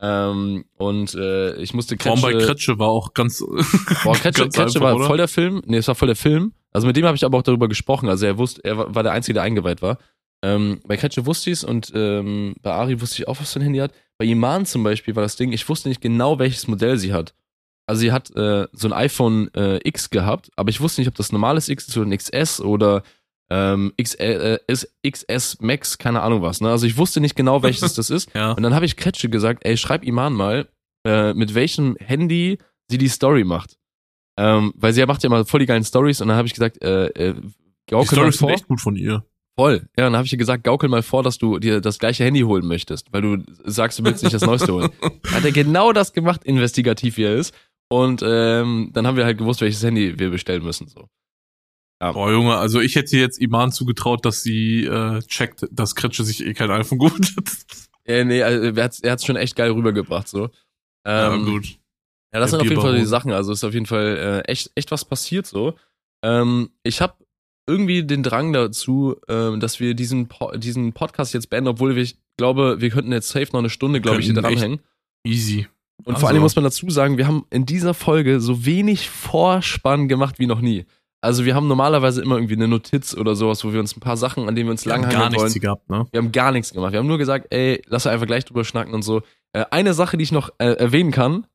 Ähm, und äh, ich musste Vor allem bei Kretsche- Kretsche war auch ganz, Boah, Kretsche, ganz Kretsche einfach, war oder? voll der Film. Nee, es war voll der Film. Also mit dem habe ich aber auch darüber gesprochen. Also er wusste, er war der Einzige, der eingeweiht war. Ähm, bei Kretsche wusste ich und ähm, bei Ari wusste ich auch, was für ein Handy hat. Bei Iman zum Beispiel war das Ding, ich wusste nicht genau, welches Modell sie hat. Also sie hat äh, so ein iPhone äh, X gehabt, aber ich wusste nicht, ob das normales X ist oder ein XS oder ähm, XL, äh, XS Max, keine Ahnung was. Ne? Also ich wusste nicht genau, welches das ist. ja. Und dann habe ich Kretsche gesagt, ey, schreib Iman mal, äh, mit welchem Handy sie die Story macht. Ähm, weil sie macht ja mal voll die geilen Stories und dann habe ich gesagt, äh, äh, Die Storys sind echt gut von ihr. Voll. Ja, dann habe ich ihr gesagt, gaukel mal vor, dass du dir das gleiche Handy holen möchtest, weil du sagst, du willst nicht das Neueste holen. Hat er genau das gemacht, investigativ wie er ist. Und ähm, dann haben wir halt gewusst, welches Handy wir bestellen müssen. So. Boah, Junge, also ich hätte jetzt Iman zugetraut, dass sie äh, checkt, dass Kretsche sich eh kein iPhone geholt hat. Ja, nee, also er hat's, er hat's schon echt geil rübergebracht, so. ja, Ähm, gut. Ja, das Der sind auf jeden Fall die. Sachen. Also ist auf jeden Fall äh, echt, echt was passiert so. Ähm, ich habe irgendwie den Drang dazu, ähm, dass wir diesen, po diesen Podcast jetzt beenden, obwohl wir, ich glaube, wir könnten jetzt safe noch eine Stunde, glaube ich, hier dranhängen. Easy. Und Also- vor allem muss man dazu sagen, wir haben in dieser Folge so wenig Vorspann gemacht wie noch nie. Also wir haben normalerweise immer irgendwie eine Notiz oder sowas, wo wir uns ein paar Sachen, an denen wir uns Wir haben langhangeln gar wollen. nichts gehabt, ne? Wir haben gar nichts gemacht. Wir haben nur gesagt, ey, lass einfach gleich drüber schnacken und so. Äh, eine Sache, die ich noch äh, erwähnen kann,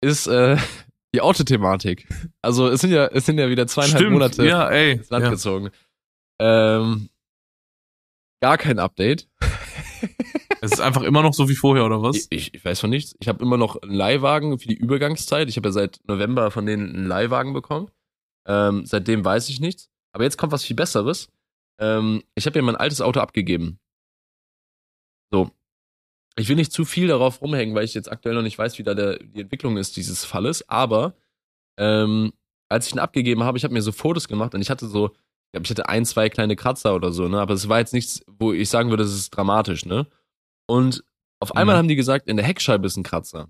ist äh, die Autothematik. Also es sind ja, es sind ja wieder zweieinhalb Monate Ja, ey. ins Land Ja. gezogen. Ähm, gar kein Update. Es ist einfach immer noch so wie vorher, oder was? Ich, ich, ich weiß von nichts. Ich habe immer noch einen Leihwagen für die Übergangszeit. Ich habe ja seit November von denen einen Leihwagen bekommen. Ähm, seitdem weiß ich nichts. Aber jetzt kommt was viel Besseres. Ähm, ich habe ja mein altes Auto abgegeben. So. Ich will nicht zu viel darauf rumhängen, weil ich jetzt aktuell noch nicht weiß, wie da der, die Entwicklung ist dieses Falles. Aber ähm, als ich ihn abgegeben habe, ich habe mir so Fotos gemacht und ich hatte so, ich glaube, ich hatte ein, zwei kleine Kratzer oder so, ne? Aber es war jetzt nichts, wo ich sagen würde, das ist dramatisch, ne? Und auf einmal Mhm. haben die gesagt, in der Heckscheibe ist ein Kratzer.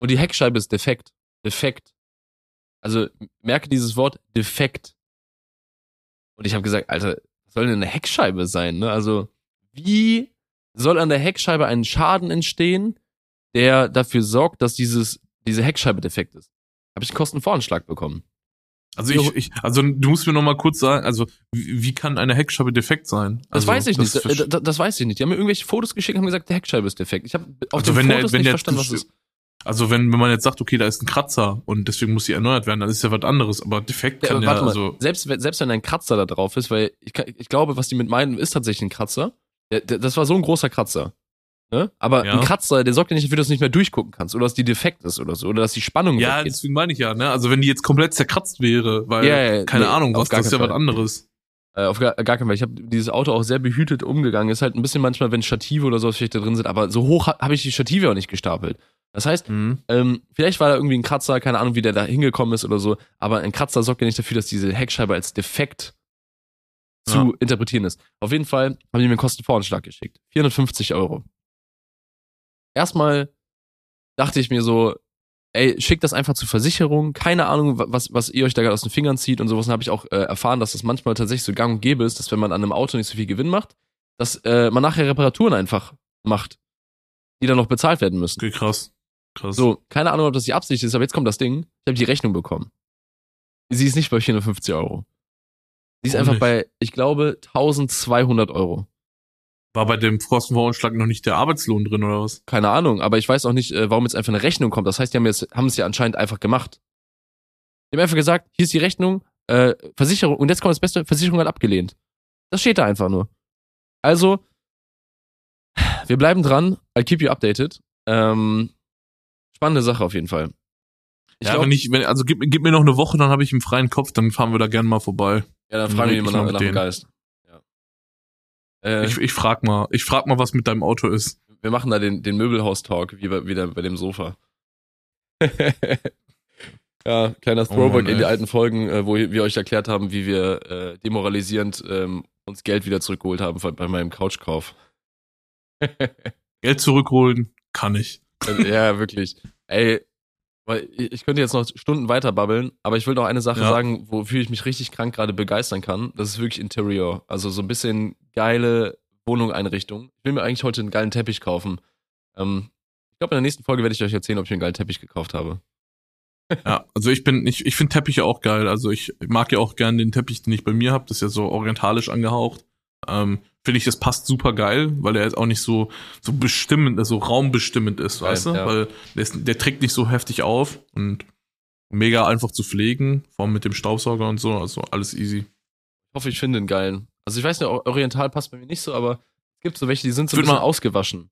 Und die Heckscheibe ist defekt. Defekt. Also merke dieses Wort defekt. Und ich habe gesagt, Alter, was soll denn eine Heckscheibe sein? Ne? Also wie soll an der Heckscheibe ein Schaden entstehen, der dafür sorgt, dass dieses diese Heckscheibe defekt ist? Habe ich einen Kostenvoranschlag bekommen. Also ich, ich, also du musst mir noch mal kurz sagen, also wie, wie kann eine Heckscheibe defekt sein? Das also, weiß ich nicht. ist Das, das, das weiß ich nicht. Die haben mir irgendwelche Fotos geschickt und haben gesagt, der Heckscheibe ist defekt. Ich habe auf Also den wenn der- Fotos wenn nicht der- verstanden, was ist. Also wenn, wenn man jetzt sagt, okay, da ist ein Kratzer und deswegen muss sie erneuert werden, dann ist ja was anderes. Aber defekt Ja, kann aber ja, warte mal, also selbst, wenn- selbst wenn ein Kratzer da drauf ist, weil ich, ich glaube, was die mit meinen, ist tatsächlich ein Kratzer. Das war so ein großer Kratzer. Ne? Aber Ja. ein Kratzer, der sorgt ja nicht dafür, dass du nicht mehr durchgucken kannst oder dass die defekt ist oder so oder dass die Spannung ja, weggeht. deswegen meine ich ja, ne? Also wenn die jetzt komplett zerkratzt wäre, weil Ja, ja, keine nee, Ahnung, was das ist ja was anderes. Äh, auf gar, gar keinen Fall. Ich habe dieses Auto auch sehr behütet umgegangen. Ist halt ein bisschen manchmal, wenn Stative oder sowas vielleicht da drin sind, aber so hoch ha- habe ich die Stative auch nicht gestapelt. Das heißt, Mhm. ähm, vielleicht war da irgendwie ein Kratzer, keine Ahnung, wie der da hingekommen ist oder so, aber ein Kratzer sorgt ja nicht dafür, dass diese Heckscheibe als defekt zu Ja. interpretieren ist. Auf jeden Fall haben die mir einen Kostenvoranschlag geschickt. 450 Euro. Erstmal dachte ich mir so, ey, schickt das einfach zur Versicherung. Keine Ahnung, wa- was, was ihr euch da gerade aus den Fingern zieht und sowas. Und habe ich auch äh, erfahren, dass das manchmal tatsächlich so gang und gäbe ist, dass wenn man an einem Auto nicht so viel Gewinn macht, dass äh, man nachher Reparaturen einfach macht, die dann noch bezahlt werden müssen. Okay, krass. Krass. So, keine Ahnung, ob das die Absicht ist, aber jetzt kommt das Ding. Ich habe die Rechnung bekommen. Sie ist nicht bei 450 Euro. Sie ist Warum einfach nicht? bei, ich glaube, 1200 Euro. War bei dem Kostenvoranschlag noch nicht der Arbeitslohn drin oder was? Keine Ahnung, aber ich weiß auch nicht, äh, warum jetzt einfach eine Rechnung kommt. Das heißt, die haben, jetzt, haben es ja anscheinend einfach gemacht. Die haben einfach gesagt, hier ist die Rechnung, äh, Versicherung, und jetzt kommt das Beste, Versicherung hat abgelehnt. Das steht da einfach nur. Also, wir bleiben dran. I'll keep you updated. Ähm, spannende Sache auf jeden Fall. Ich ja, glaub- wenn ich, wenn, also gib, gib mir noch eine Woche, dann habe ich einen freien Kopf, dann fahren wir da gerne mal vorbei. Ja, dann fragen wir ich nach, nach dem. Geist. Ja. Äh, Ich, ich frag mal, ich frag mal, was mit deinem Auto ist. wir machen da den, den Möbelhaus-Talk, wie bei, wieder bei dem Sofa. ja, kleiner Oh Throwback Mann, in die alten Folgen, äh, wo wir euch erklärt haben, wie wir äh, demoralisierend ähm, uns Geld wieder zurückgeholt haben von, bei meinem Couchkauf. Geld zurückholen kann ich. ja, wirklich. Ey, weil ich könnte jetzt noch Stunden weiter babbeln, aber ich will noch eine Sache Ja. sagen, wofür ich mich richtig krank gerade begeistern kann. Das ist wirklich Interior. Also so ein bisschen geile Wohnung-Einrichtung. Ich will mir eigentlich heute einen geilen Teppich kaufen. Ähm, ich glaube, in der nächsten Folge werde ich euch erzählen, ob ich mir einen geilen Teppich gekauft habe. Ja, also ich bin, ich, ich finde Teppiche auch geil. Also ich mag ja auch gern den Teppich, den ich bei mir habe. Das ist ja so orientalisch angehaucht. Ähm, finde ich, das passt super geil, weil er jetzt auch nicht so, so bestimmend, so raumbestimmend ist, weißt du? ja. Weil der, ist, der trägt nicht so heftig auf und mega einfach zu pflegen, vor allem mit dem Staubsauger und so, also alles easy. Ich hoffe, ich finde einen geilen. Also ich weiß nicht, Oriental passt bei mir nicht so, aber es gibt so welche, die sind so ein bisschen mal- ausgewaschen.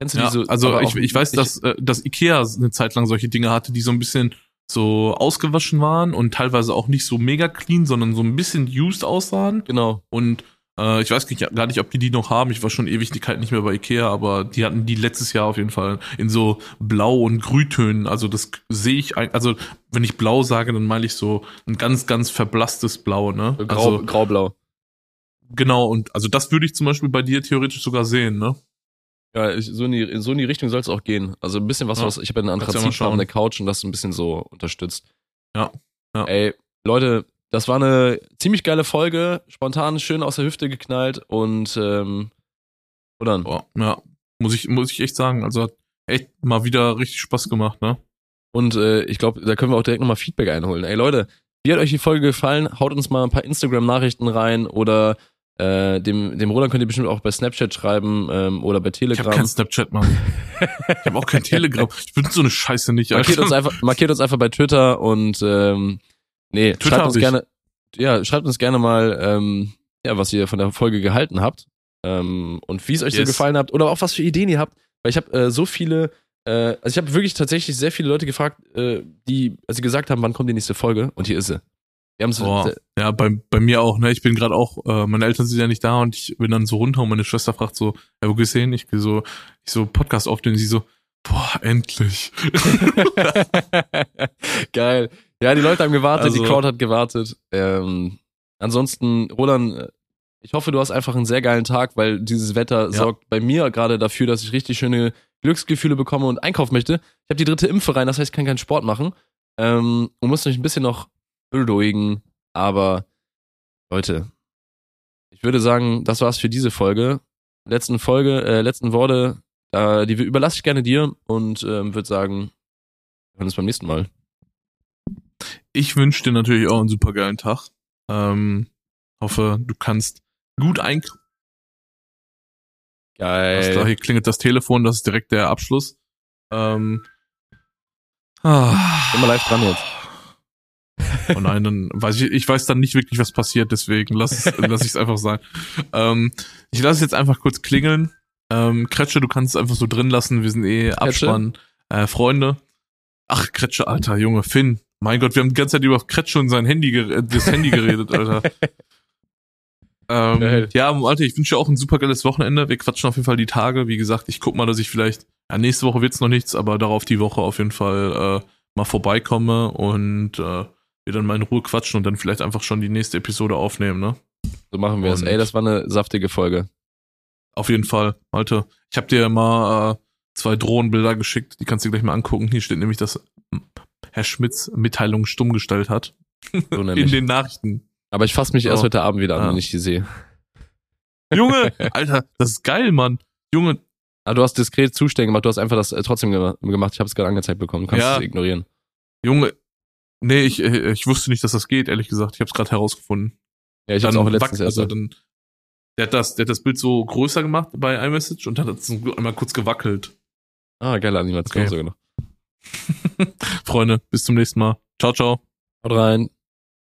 Kennst du Ja, die so? also ich, ich weiß, dass, äh, dass Ikea eine Zeit lang solche Dinge hatte, die so ein bisschen so ausgewaschen waren und teilweise auch nicht so mega clean, sondern so ein bisschen used aussahen. Genau. Und Äh, ich weiß gar nicht, ob die die noch haben. Ich war schon Ewigkeit nicht mehr bei Ikea, aber die hatten die letztes Jahr auf jeden Fall in so Blau- und Grüntönen. Also das sehe ich, also wenn ich Blau sage, dann meine ich so ein ganz, ganz verblasstes Blau, ne? Grau, also, Graublau. Genau, und also das würde ich zum Beispiel bei dir theoretisch sogar sehen, ne? Ja, so, in die, so in die Richtung soll es auch gehen. Also ein bisschen was, Ja. was ich habe einen ja mal Anthrazitfarben schauen. an der Couch und das ein bisschen so unterstützt. Ja, ja. Ey, Leute, das war eine ziemlich geile Folge, spontan schön aus der Hüfte geknallt und ähm, oder? Boah, ja, muss ich, muss ich echt sagen. Also hat echt mal wieder richtig Spaß gemacht, ne? Und äh, ich glaube, da können wir auch direkt nochmal Feedback einholen. Ey Leute, wie hat euch die Folge gefallen? Haut uns mal ein paar Instagram-Nachrichten rein oder äh, dem, dem Roland könnt ihr bestimmt auch bei Snapchat schreiben ähm, oder bei Ich habe Telegram. kein Snapchat, Mann. Ich habe auch kein Telegram. Ich bin so eine Scheiße nicht, markiert, uns Alter. einfach, markiert uns einfach bei Twitter und ähm, nee, Twitter schreibt uns gerne, ja, schreibt uns gerne mal, ähm, ja, was ihr von der Folge gehalten habt ähm, und wie es euch so Yes. gefallen habt oder auch was für Ideen ihr habt. Weil ich habe äh, so viele, äh, also ich habe wirklich tatsächlich sehr viele Leute gefragt, äh, die, als sie gesagt haben, wann kommt die nächste Folge und hier ist sie. Wir haben so, Boah. Ja, bei, bei mir auch, ne? Ich bin gerade auch, äh, meine Eltern sind ja nicht da und ich bin dann so runter und meine Schwester fragt so, ja, wo gehst du hin? Ich so, ich so Podcast aufnehmen, sie so, boah, endlich. Geil. Ja, die Leute haben gewartet, die Also- Crowd hat gewartet. Ähm, ansonsten, Roland, ich hoffe, du hast einfach einen sehr geilen Tag, weil dieses Wetter sorgt bei mir gerade dafür, dass ich richtig schöne Glücksgefühle bekomme und einkaufen möchte. Ich habe die dritte Impfe rein, das heißt, ich kann keinen Sport machen ähm, und muss mich ein bisschen noch beruhigen. Aber Leute, ich würde sagen, das war's für diese Folge. Letzten Folge, äh, letzten Worte, äh, die überlasse ich gerne dir und ähm, würde sagen, wir hören uns beim nächsten Mal. Ich wünsche dir natürlich auch einen super geilen Tag. Ähm, hoffe, du kannst gut einkaufen. Geil. hier klingelt das Telefon, das ist direkt der Abschluss. Ähm, ah, mal live dran jetzt. Oh nein, dann weiß ich, ich weiß dann nicht wirklich, was passiert, deswegen lass, lass ich es einfach sein. Ähm, ich lasse es jetzt einfach kurz klingeln. Ähm, Kretsche, du kannst es einfach so drin lassen, wir sind eh Abspann, äh, Freunde. Ach, Kretsche, Alter, Junge, Finn. Mein Gott, wir haben die ganze Zeit über Kretsche und sein Handy, äh, das Handy geredet, Alter. Ähm, ja, Alter, ich wünsche dir auch ein super geiles Wochenende. Wir quatschen auf jeden Fall die Tage. Wie gesagt, ich guck mal, dass ich vielleicht, ja, nächste Woche wird's noch nichts, aber darauf die Woche auf jeden Fall äh, mal vorbeikomme und äh, wir dann mal in Ruhe quatschen und dann vielleicht einfach schon die nächste Episode aufnehmen, ne? So machen wir es. Ey, das war eine saftige Folge. Auf jeden Fall. Alter, ich habe dir mal äh, zwei Drohnenbilder geschickt, die kannst du dir gleich mal angucken. Hier steht nämlich, dass Herr Schmitz Mitteilungen stumm gestellt hat. So In den Nachrichten. Aber ich fasse mich erst So. heute Abend wieder an, Ja. wenn ich die sehe. Junge, Alter, das ist geil, Mann. Junge, Ah, du hast diskret Zustände gemacht, du hast einfach das äh, trotzdem gema- gemacht. Ich habe es gerade angezeigt bekommen. Du kannst Ja. es ignorieren. Junge. Nee, ich, äh, ich wusste nicht, dass das geht, ehrlich gesagt. Ich habe es gerade herausgefunden. Ja, ich habe auch letztens erst. also dann, der hat das, der hat das Bild so größer gemacht bei iMessage und hat es einmal kurz gewackelt. ah, geile Animation Okay. sogar noch. Freunde, bis zum nächsten Mal. Ciao, ciao. Haut rein.